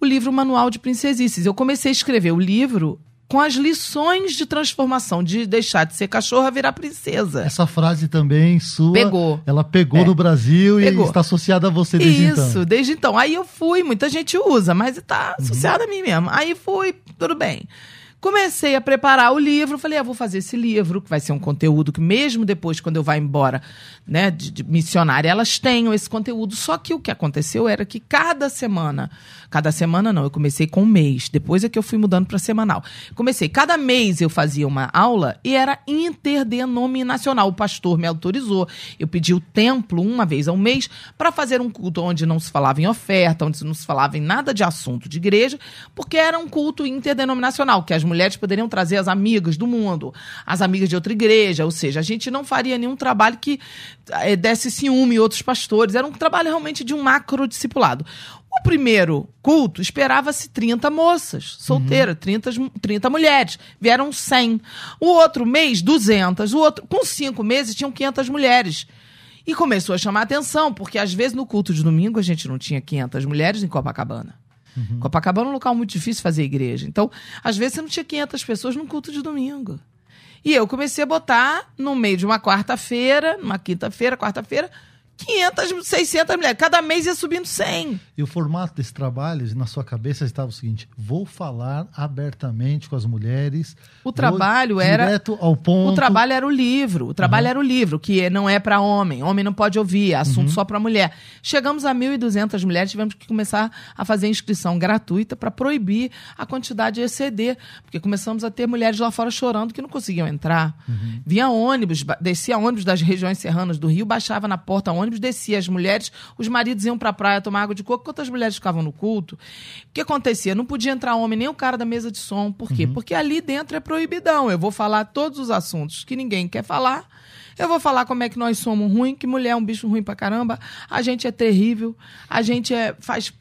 o livro Manual de Princesices. Eu comecei a escrever o livro com as lições de transformação, de deixar de ser cachorra virar princesa. Essa frase também sua. Pegou. Ela pegou é. no Brasil pegou. e está associada a você desde Isso, então. Isso, desde então. Aí eu fui, muita gente usa, mas está associada uhum. a mim mesmo. Aí fui, tudo bem. Comecei a preparar o livro, falei, ah, vou fazer esse livro, que vai ser um conteúdo que mesmo depois, quando eu vá embora, né, de, de missionária, elas tenham esse conteúdo. Só que o que aconteceu era que cada semana Cada semana não, eu comecei com um mês. Depois é que eu fui mudando para semanal. Comecei, cada mês eu fazia uma aula e era interdenominacional. O pastor me autorizou. Eu pedi o templo uma vez ao mês para fazer um culto onde não se falava em oferta, onde não se falava em nada de assunto de igreja, porque era um culto interdenominacional, que as mulheres poderiam trazer as amigas do mundo, as amigas de outra igreja, ou seja, a gente não faria nenhum trabalho que é, desse ciúme outros pastores. Era um trabalho realmente de um macro discipulado. O primeiro culto esperava-se 30 moças solteiras, uhum. 30, 30 mulheres. Vieram 100. O outro mês, 200. O outro, com cinco meses, tinham 500 mulheres. E começou a chamar atenção, porque às vezes no culto de domingo a gente não tinha 500 mulheres em Copacabana. Uhum. Copacabana é um local muito difícil fazer igreja. Então, às vezes você não tinha 500 pessoas no culto de domingo. E eu comecei a botar no meio de uma quarta-feira, uma quinta-feira, quarta-feira, 500, 600 mulheres. Cada mês ia subindo 100. E o formato desse trabalho, na sua cabeça, estava o seguinte: vou falar abertamente com as mulheres. O trabalho era. Direto ao ponto. O trabalho era o livro. O trabalho uhum. era o livro, que não é para homem. Homem não pode ouvir, é assunto uhum. só para mulher. Chegamos a 1.200 mulheres, tivemos que começar a fazer inscrição gratuita para proibir a quantidade de exceder. Porque começamos a ter mulheres lá fora chorando que não conseguiam entrar. Uhum. Vinha ônibus, descia ônibus das regiões serranas do Rio, baixava na porta ônibus ônibus, descia as mulheres, os maridos iam para a praia tomar água de coco, enquanto as mulheres ficavam no culto. O que acontecia? Não podia entrar homem nem o cara da mesa de som. Por quê? Uhum. Porque ali dentro é proibidão. Eu vou falar todos os assuntos que ninguém quer falar. Eu vou falar como é que nós somos ruins, que mulher é um bicho ruim pra caramba. A gente é terrível, a gente é, faz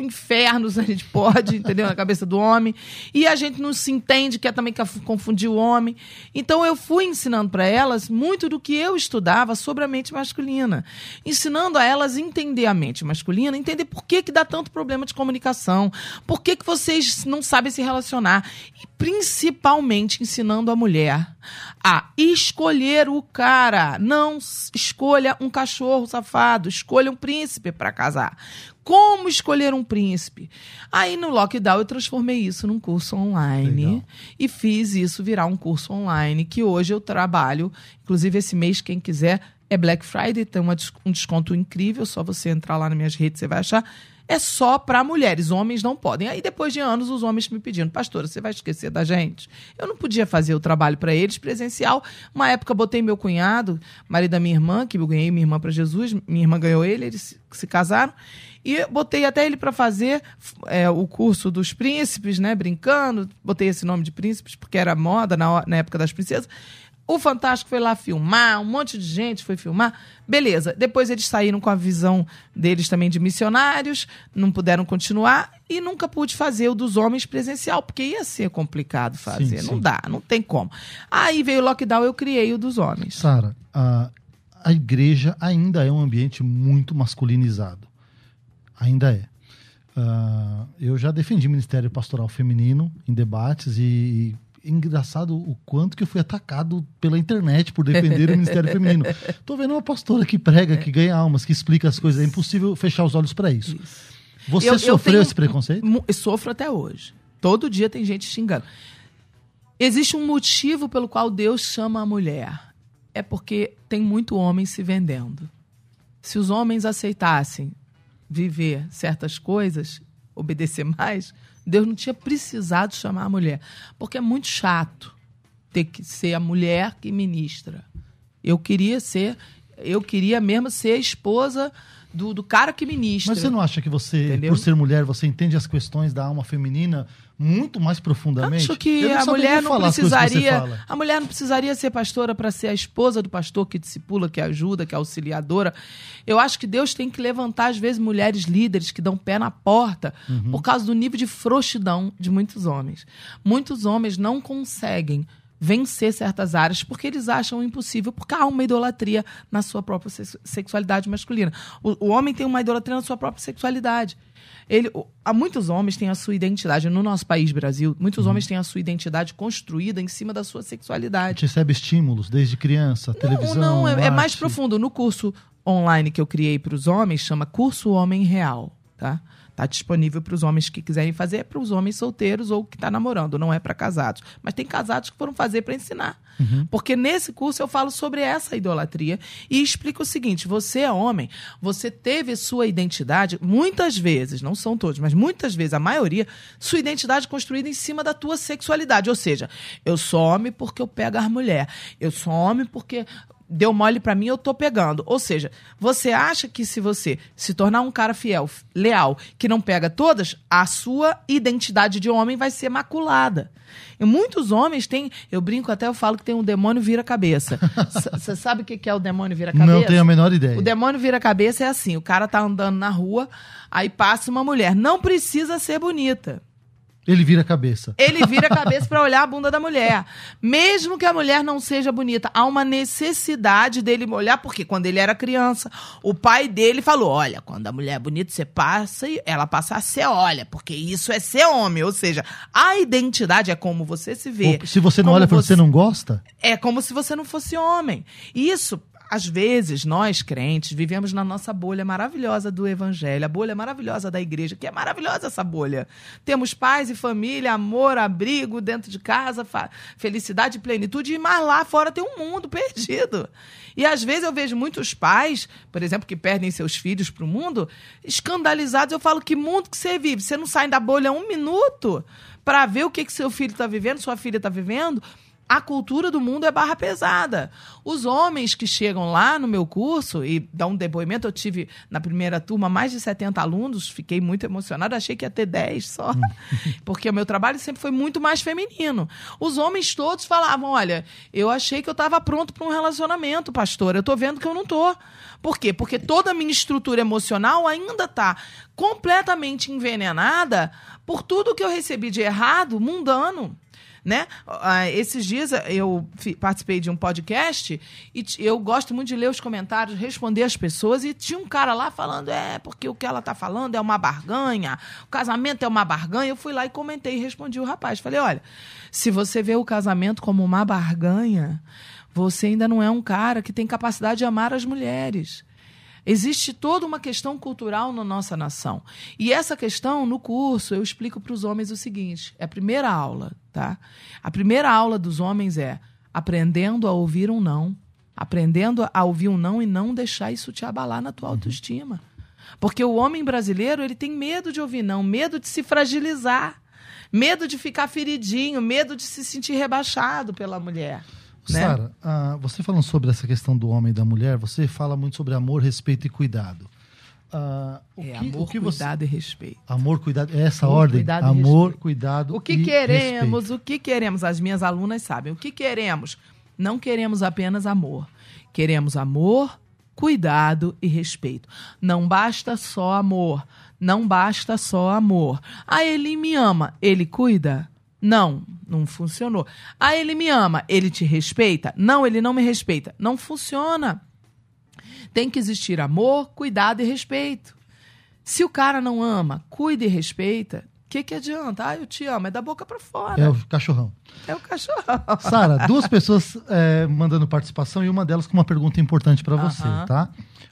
infernos a gente pode, entendeu? Na cabeça do homem. E a gente não se entende, quer também confundir o homem. Então eu fui ensinando para elas muito do que eu estudava sobre a mente masculina. Ensinando a elas entender a mente masculina, entender por que, que dá tanto problema de comunicação, por que, que vocês não sabem se relacionar. E principalmente ensinando a mulher a escolher o cara. Não escolha um cachorro safado, escolha um príncipe para casar como escolher um príncipe. Aí no lockdown eu transformei isso num curso online Legal. e fiz isso virar um curso online que hoje eu trabalho. Inclusive esse mês quem quiser é Black Friday, tem uma um desconto incrível, só você entrar lá nas minhas redes você vai achar. É só para mulheres, homens não podem. Aí depois de anos os homens me pedindo, pastora, você vai esquecer da gente? Eu não podia fazer o trabalho para eles presencial. Uma época botei meu cunhado, marido da minha irmã, que eu ganhei minha irmã para Jesus, minha irmã ganhou ele, eles se casaram. E botei até ele para fazer é, o curso dos príncipes, né? Brincando. Botei esse nome de príncipes porque era moda na, na época das princesas. O Fantástico foi lá filmar, um monte de gente foi filmar. Beleza. Depois eles saíram com a visão deles também de missionários, não puderam continuar e nunca pude fazer o dos homens presencial, porque ia ser complicado fazer. Sim, não sim. dá, não tem como. Aí veio o lockdown, eu criei o dos homens. Sara, a, a igreja ainda é um ambiente muito masculinizado. Ainda é. Ah, eu já defendi ministério pastoral feminino em debates e engraçado o quanto que eu fui atacado pela internet por defender o ministério feminino. Tô vendo uma pastora que prega, que ganha almas, que explica as coisas. É impossível fechar os olhos para isso. Você Eu- eu sofreu tenho- esse preconceito? Eu sofro até hoje. Todo dia tem gente xingando. Existe um motivo pelo qual Deus chama a mulher. É porque tem muito homem se vendendo. Se os homens aceitassem viver certas coisas, obedecer mais, Deus não tinha precisado chamar a mulher. Porque é muito chato ter que ser a mulher que ministra. Eu queria ser, eu queria mesmo ser a esposa do, do cara que ministra. Mas você não acha que você, Entendeu? por ser mulher, você entende as questões da alma feminina muito mais profundamente? Acho que a mulher não precisaria. A mulher não precisaria ser pastora para ser a esposa do pastor que discipula, que ajuda, que é auxiliadora. Eu acho que Deus tem que levantar, às vezes, mulheres líderes que dão pé na porta Uhum. por causa do nível de frouxidão de muitos homens. Muitos homens não conseguem vencer certas áreas porque eles acham impossível, porque há uma idolatria na sua própria sex- sexualidade masculina. O, o homem tem uma idolatria na sua própria sexualidade. Ele, há muitos homens têm a sua identidade, no nosso país, Brasil, muitos Uhum. homens têm a sua identidade construída em cima da sua sexualidade. recebe estímulos desde criança, televisão. Não, é, é mais profundo. No curso online que eu criei para os homens, chama Curso Homem Real, tá? Tá disponível para os homens que quiserem fazer, é para os homens solteiros ou que tá namorando, não é para casados. Mas tem casados que foram fazer para ensinar. Porque nesse curso eu falo sobre essa idolatria e explico o seguinte: você é homem, você teve sua identidade, muitas vezes, não são todos, mas muitas vezes, a maioria, sua identidade construída em cima da tua sexualidade. Ou seja, eu sou homem porque eu pego as mulher, eu sou homem porque deu mole pra mim, eu tô pegando. Ou seja, você acha que se você se tornar um cara fiel, leal, que não pega todas, a sua identidade de homem vai ser maculada. E muitos homens têm, eu brinco até, eu falo que tem um demônio vira-cabeça. Você sabe o que que é o demônio vira-cabeça? Não tenho a menor ideia. O demônio vira-cabeça é assim: o cara tá andando na rua, aí passa uma mulher. Não precisa ser bonita. Ele vira a cabeça. Ele vira a cabeça para olhar a bunda da mulher. Mesmo que a mulher não seja bonita, há uma necessidade dele olhar, porque quando ele era criança, o pai dele falou: olha, quando a mulher é bonita, você passa e ela passa a ser olha, porque isso é ser homem. Ou seja, a identidade é como você se vê. Ou, se você não olha porque você não gosta, é como se você não fosse homem. Isso, às vezes, nós crentes vivemos na nossa bolha maravilhosa do evangelho, a bolha maravilhosa da igreja, que é maravilhosa essa bolha. Temos paz e família, amor, abrigo dentro de casa, felicidade e plenitude, mas lá fora tem um mundo perdido. E às vezes eu vejo muitos pais, por exemplo, que perdem seus filhos para o mundo, escandalizados. Eu falo, que mundo que você vive? Você não sai da bolha um minuto para ver o que, que seu filho está vivendo, sua filha está vivendo? A cultura do mundo é barra pesada. Os homens que chegam lá no meu curso e dão um depoimento, eu tive na primeira turma mais de 70 alunos, fiquei muito emocionada, achei que ia ter 10 só, porque o meu trabalho sempre foi muito mais feminino. Os homens todos falavam: olha, eu achei que eu estava pronto para um relacionamento, pastor, eu tô vendo que eu não tô. Por quê? Porque toda a minha estrutura emocional ainda está completamente envenenada por tudo que eu recebi de errado, mundano né? Ah, esses dias eu participei de um podcast e eu gosto muito de ler os comentários, responder as pessoas e tinha um cara lá falando, é, porque o que ela tá falando é uma barganha, o casamento é uma barganha. Eu fui lá e comentei e respondi o rapaz. Falei, olha, se você vê o casamento como uma barganha, você ainda não é um cara que tem capacidade de amar as mulheres. Existe toda uma questão cultural na nossa nação. E essa questão, no curso, eu explico para os homens o seguinte: é a primeira aula, tá? A primeira aula dos homens é aprendendo a ouvir um não, aprendendo a ouvir um não e não deixar isso te abalar na tua Uhum. autoestima. Porque o homem brasileiro, ele tem medo de ouvir não, medo de se fragilizar, medo de ficar feridinho, medo de se sentir rebaixado pela mulher. Né? Sara, ah, você falando sobre essa questão do homem e da mulher, você fala muito sobre amor, respeito e cuidado. Ah, o É que- amor, o que você- cuidado e respeito. Amor, cuidado, é essa Amor, ordem? cuidado e amor, respeito. cuidado O que e queremos, respeito. o que queremos, as minhas alunas sabem, o que queremos? Não queremos apenas amor. Queremos amor, cuidado e respeito. Não basta só amor. Não basta só amor. Ah, ele me ama, ele cuida? Não, não funcionou. Ah, ele me ama, ele te respeita? Não, ele não me respeita. Não funciona. Tem que existir amor, cuidado e respeito. Se o cara não ama, cuida e respeita, o que, que adianta? Ah, eu te amo, é da boca pra fora. É o cachorrão. É o cachorro. Sara, duas pessoas é, mandando participação e uma delas com uma pergunta importante para você, Aham. tá?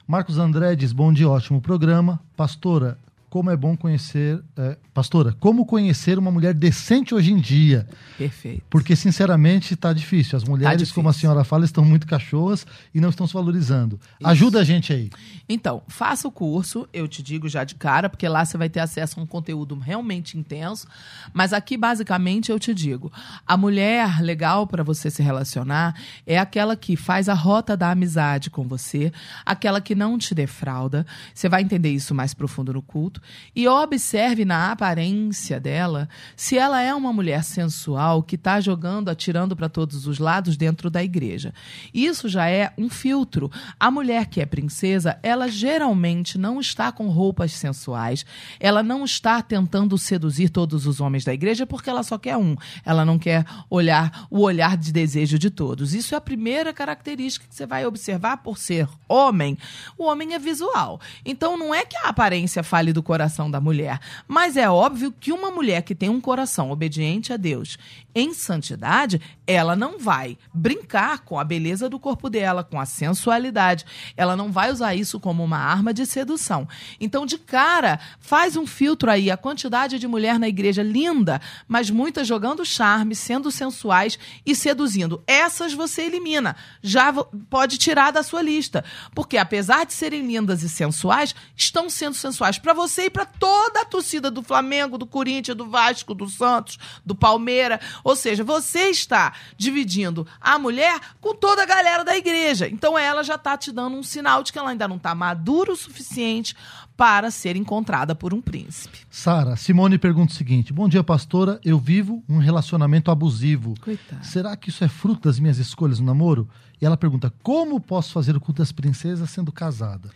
Marcos André diz: Bom dia, ótimo programa. Pastora, como é bom conhecer. é, pastora, como conhecer uma mulher decente hoje em dia? Perfeito. Porque, sinceramente, tá difícil. As mulheres, difícil. como a senhora fala, estão muito cachorras e não estão se valorizando. Ajuda a gente aí. Então, faça o curso, eu te digo já de cara, porque lá você vai ter acesso a um conteúdo realmente intenso. Mas aqui, basicamente, eu te digo: a mulher legal para você se relacionar é aquela que faz a rota da amizade com você, aquela que não te defrauda. Você vai entender isso mais profundo no culto. E observe na aparência dela se ela é uma mulher sensual que está jogando, atirando para todos os lados dentro da igreja. Isso já é um filtro. A mulher que é princesa, ela geralmente não está com roupas sensuais, ela não está tentando seduzir todos os homens da igreja porque ela só quer um. Ela não quer olhar o olhar de desejo de todos. Isso é a primeira característica que você vai observar por ser homem. O homem é visual. Então não é que a aparência fale do coração da mulher, mas é óbvio que uma mulher que tem um coração obediente a Deus em santidade, ela não vai brincar com a beleza do corpo dela, com a sensualidade. Ela não vai usar isso como uma arma de sedução. Então, de cara, faz um filtro aí. A quantidade de mulher na igreja linda, mas muitas jogando charme, sendo sensuais e seduzindo. Essas você elimina. Já pode tirar da sua lista. Porque, apesar de serem lindas e sensuais, estão sendo sensuais para você e para toda a torcida do Flamengo, do Corinthians, do Vasco, do Santos, do Palmeiras. Ou seja, você está dividindo a mulher com toda a galera da igreja. Então ela já está te dando um sinal de que ela ainda não está madura o suficiente para ser encontrada por um príncipe. Sara, Simone pergunta o seguinte: Bom dia, pastora. Eu vivo um relacionamento abusivo. Coitada. Será que isso é fruto das minhas escolhas no namoro? E ela pergunta: Como posso fazer o culto das princesas sendo casada?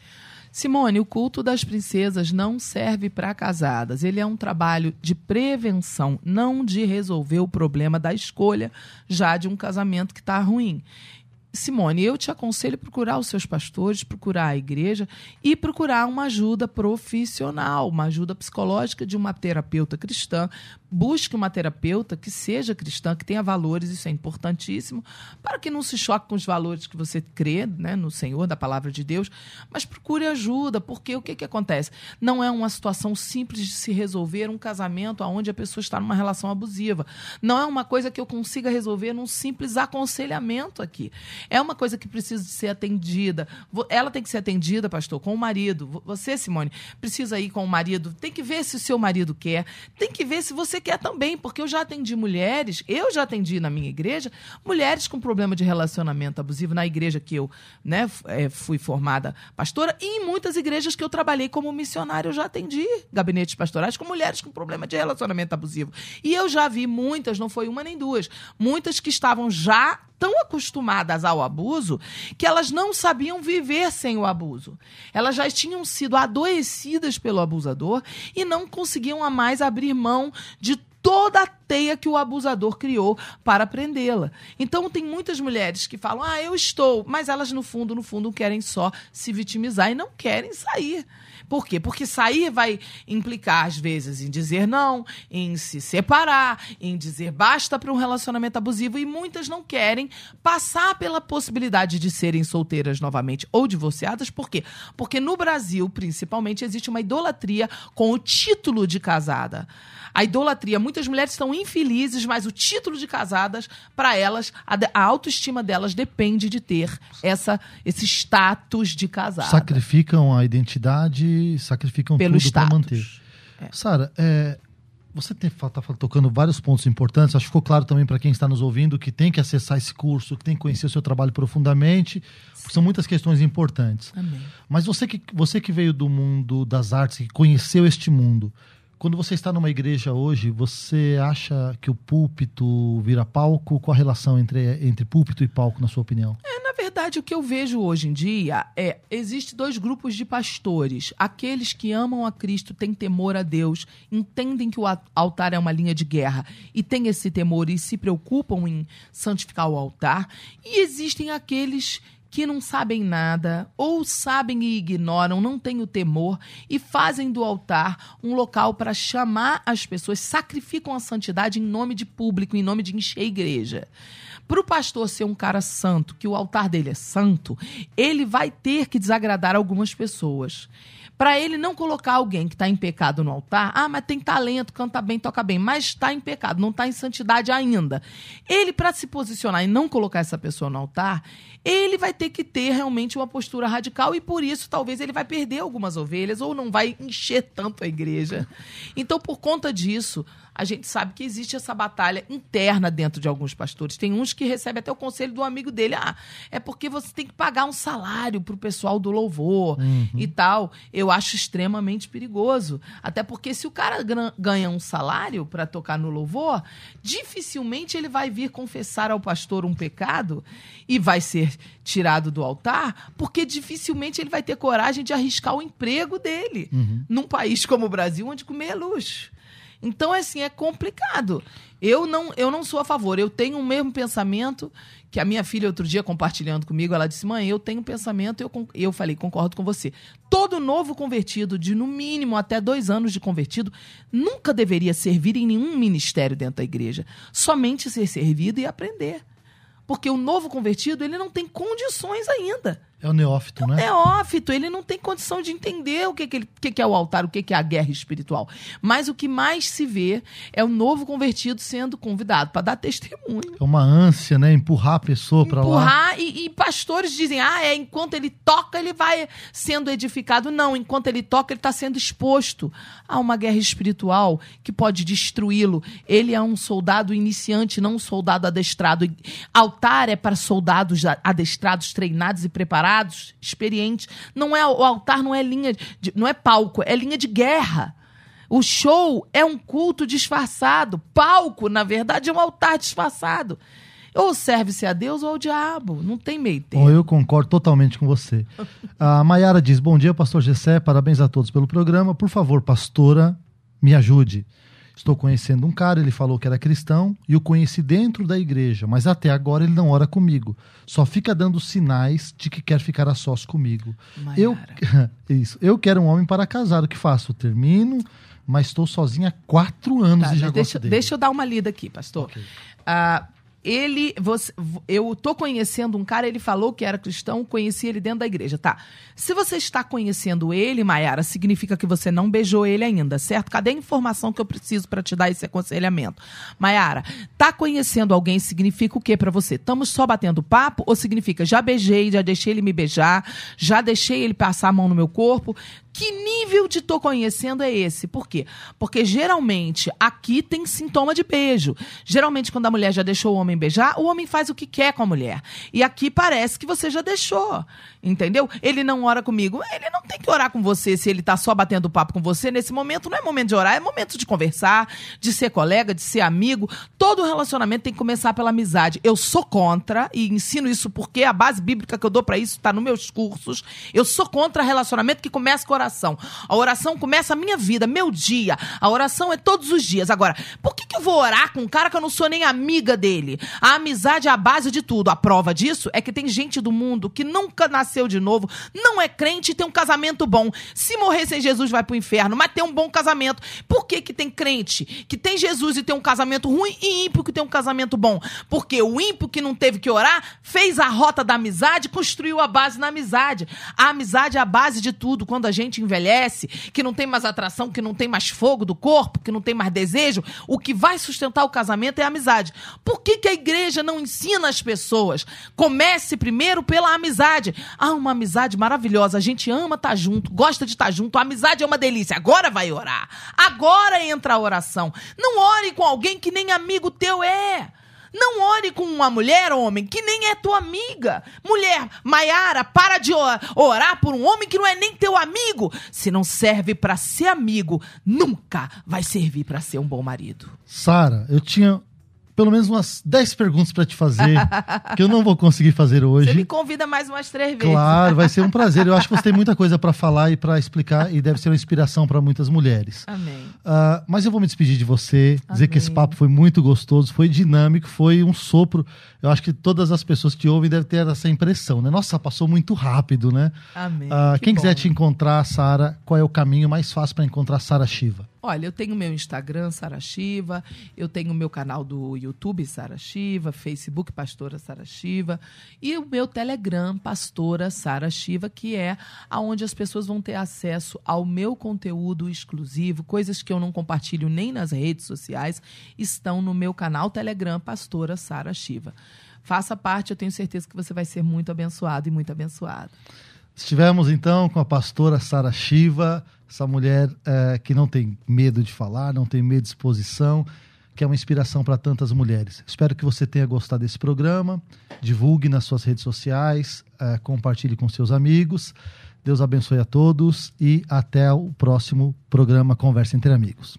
Simone, o culto das princesas não serve para casadas. Ele é um trabalho de prevenção, não de resolver o problema da escolha já de um casamento que está ruim. Simone, eu te aconselho a procurar os seus pastores, procurar a igreja e procurar uma ajuda profissional, uma ajuda psicológica de uma terapeuta cristã. Busque uma terapeuta que seja cristã, que tenha valores, isso é importantíssimo, para que não se choque com os valores que você crê né, no Senhor, da palavra de Deus, mas procure ajuda, porque o que, que acontece? Não é uma situação simples de se resolver um casamento onde a pessoa está numa relação abusiva. Não é uma coisa que eu consiga resolver num simples aconselhamento aqui. É uma coisa que precisa ser atendida. Ela tem que ser atendida, pastor, com o marido. Vo- Você, Simone, precisa ir com o marido. Tem que ver se o seu marido quer. Tem que ver se você quer também, porque eu já atendi mulheres, eu já atendi na minha igreja, mulheres com problema de relacionamento abusivo na igreja que eu né, eh, fui formada pastora e em muitas igrejas que eu trabalhei como missionária, eu já atendi gabinetes pastorais com mulheres com problema de relacionamento abusivo. E eu já vi muitas, não foi uma nem duas, muitas que estavam já tão acostumadas ao abuso que elas não sabiam viver sem o abuso. Elas já tinham sido adoecidas pelo abusador e não conseguiam mais abrir mão de toda a teia que o abusador criou para prendê-la. Então tem muitas mulheres que falam: "Ah, eu estou", mas elas no fundo, no fundo querem só se vitimizar e não querem sair. Por quê? Porque sair vai implicar, às vezes, em dizer não, em se separar, em dizer basta para um relacionamento abusivo, e muitas não querem passar pela possibilidade de serem solteiras novamente ou divorciadas. Por quê? Porque no Brasil, principalmente, existe uma idolatria com o título de casada. A idolatria, muitas mulheres estão infelizes, mas o título de casadas, para elas, a, a, autoestima delas depende de ter essa, esse status de casada. Sacrificam a identidade, sacrificam Pelo tudo para manter. É. Sara, é, você está tocando vários pontos importantes. Acho que ficou claro também para quem está nos ouvindo que tem que acessar esse curso, que tem que conhecer o seu trabalho profundamente, porque são muitas questões importantes. Amém. Mas você que, você que veio do mundo das artes, que conheceu este mundo, quando você está numa igreja hoje, você acha que o púlpito vira palco? Qual a relação entre, entre púlpito e palco, na sua opinião? É, na verdade, o que eu vejo hoje em dia é existe dois grupos de pastores. Aqueles que amam a Cristo, têm temor a Deus, entendem que o altar é uma linha de guerra e têm esse temor e se preocupam em santificar o altar. E existem aqueles que não sabem nada, ou sabem e ignoram, não têm o temor e fazem do altar um local para chamar as pessoas, sacrificam a santidade em nome de público, em nome de encher a igreja. Para o pastor ser um cara santo, que o altar dele é santo, ele vai ter que desagradar algumas pessoas para ele não colocar alguém que está em pecado no altar, ah, mas tem talento, canta bem, toca bem, mas está em pecado, não está em santidade ainda. Ele, para se posicionar e não colocar essa pessoa no altar, ele vai ter que ter realmente uma postura radical e por isso talvez ele vai perder algumas ovelhas ou não vai encher tanto a igreja. Então, por conta disso, a gente sabe que existe essa batalha interna dentro de alguns pastores. Tem uns que recebem até o conselho do amigo dele. Ah, é porque você tem que pagar um salário para o pessoal do louvor uhum. e tal. Eu acho extremamente perigoso. Até porque se o cara ganha um salário para tocar no louvor, dificilmente ele vai vir confessar ao pastor um pecado e vai ser tirado do altar, porque dificilmente ele vai ter coragem de arriscar o emprego dele uhum. num país como o Brasil, onde comer é luxo. Então, assim, é complicado. Eu não, eu não sou a favor. Eu tenho o mesmo pensamento que a minha filha, outro dia, compartilhando comigo, ela disse: Mãe, eu tenho um pensamento. Eu, eu falei: Concordo com você. Todo novo convertido, de no mínimo até dois anos de convertido, nunca deveria servir em nenhum ministério dentro da igreja. Somente ser servido e aprender. Porque o novo convertido, ele não tem condições ainda é o neófito, né? É neófito, ele não tem condição de entender o que, que, ele, que, que é o altar, o que, que é a guerra espiritual. Mas o que mais se vê é o novo convertido sendo convidado para dar testemunho. É uma ânsia, né? Empurrar a pessoa para lá. Empurrar, e, e, pastores dizem, ah, é, enquanto ele toca, ele vai sendo edificado. Não, enquanto ele toca, ele está sendo exposto a uma guerra espiritual que pode destruí-lo. Ele é um soldado iniciante, não um soldado adestrado. Altar é para soldados adestrados, treinados e preparados preparados, experientes. Não é o altar não é linha de, não é palco, é linha de guerra. O show é um culto disfarçado. Palco, na verdade, é um altar disfarçado. Ou serve-se a Deus ou ao diabo. Não tem meio termo. Bom, eu concordo totalmente com você. A Maiara diz: Bom dia, pastor Gessé. Parabéns a todos pelo programa. Por favor, pastora, me ajude. Estou conhecendo um cara, ele falou que era cristão e o conheci dentro da igreja, mas até agora ele não ora comigo. Só fica dando sinais de que quer ficar a sós comigo. Eu isso. Eu quero um homem para casar. O que faço? termino, mas estou sozinha há quatro anos tá, e já deixa, gosto dele. Deixa eu dar uma lida aqui, pastor. Okay. Uh, ele, você, eu tô conhecendo um cara, ele falou que era cristão, conheci ele dentro da igreja, tá? Se você está conhecendo ele, Mayara, significa que você não beijou ele ainda, certo? Cadê a informação que eu preciso para te dar esse aconselhamento? Mayara, tá conhecendo alguém significa o que para você? Estamos só batendo papo ou significa já beijei, já deixei ele me beijar, já deixei ele passar a mão no meu corpo? Que nível de tô conhecendo é esse? Por quê? Porque geralmente aqui tem sintoma de beijo. Geralmente, quando a mulher já deixou o homem beijar, o homem faz o que quer com a mulher. E aqui parece que você já deixou. Entendeu? Ele não ora comigo. Ele não tem que orar com você se ele tá só batendo papo com você. Nesse momento não é momento de orar, é momento de conversar, de ser colega, de ser amigo. Todo relacionamento tem que começar pela amizade. Eu sou contra, e ensino isso porque a base bíblica que eu dou para isso está nos meus cursos. Eu sou contra relacionamento que começa com oração. A oração começa a minha vida, meu dia. A oração é todos os dias. Agora, por que, que eu vou orar com um cara que eu não sou nem amiga dele? A amizade é a base de tudo. A prova disso é que tem gente do mundo que nunca nasceu de novo, não é crente e tem um casamento bom. Se morrer sem Jesus, vai pro inferno, mas tem um bom casamento. Por que, que tem crente que tem Jesus e tem um casamento ruim e ímpio que tem um casamento bom? Porque o ímpio que não teve que orar fez a rota da amizade, construiu a base na amizade. A amizade é a base de tudo. Quando a gente envelhece, que não tem mais atração, que não tem mais fogo do corpo, que não tem mais desejo, o que vai sustentar o casamento é a amizade. Por que, que a igreja não ensina as pessoas? Comece primeiro pela amizade. Ah, uma amizade maravilhosa. A gente ama estar tá junto, gosta de estar tá junto. A amizade é uma delícia. Agora vai orar. Agora entra a oração. Não ore com alguém que nem amigo teu é. Não ore com uma mulher, homem, que nem é tua amiga. Mulher, Maiara, para de orar por um homem que não é nem teu amigo. Se não serve para ser amigo, nunca vai servir para ser um bom marido. Sara, eu tinha pelo menos umas 10 perguntas para te fazer, que eu não vou conseguir fazer hoje. Você me convida mais umas três vezes. Claro, vai ser um prazer. Eu acho que você tem muita coisa para falar e para explicar e deve ser uma inspiração para muitas mulheres. Amém. Uh, mas eu vou me despedir de você, Amém. dizer que esse papo foi muito gostoso, foi dinâmico, foi um sopro. Eu acho que todas as pessoas que ouvem devem ter essa impressão, né? Nossa, passou muito rápido, né? Amém. Uh, que quem bom. quiser te encontrar, Sara, qual é o caminho mais fácil para encontrar Sara Shiva? Olha, eu tenho meu Instagram, Sara Shiva, eu tenho meu canal do YouTube, Sara Shiva, Facebook, Pastora Sara Shiva, e o meu Telegram, Pastora Sara Shiva, que é aonde as pessoas vão ter acesso ao meu conteúdo exclusivo, coisas que eu não compartilho nem nas redes sociais, estão no meu canal Telegram, Pastora Sara Shiva. Faça parte, eu tenho certeza que você vai ser muito abençoado e muito abençoada. Estivemos então com a pastora Sara Shiva, essa mulher é, que não tem medo de falar, não tem medo de exposição, que é uma inspiração para tantas mulheres. Espero que você tenha gostado desse programa. Divulgue nas suas redes sociais, é, compartilhe com seus amigos. Deus abençoe a todos e até o próximo programa Conversa entre Amigos.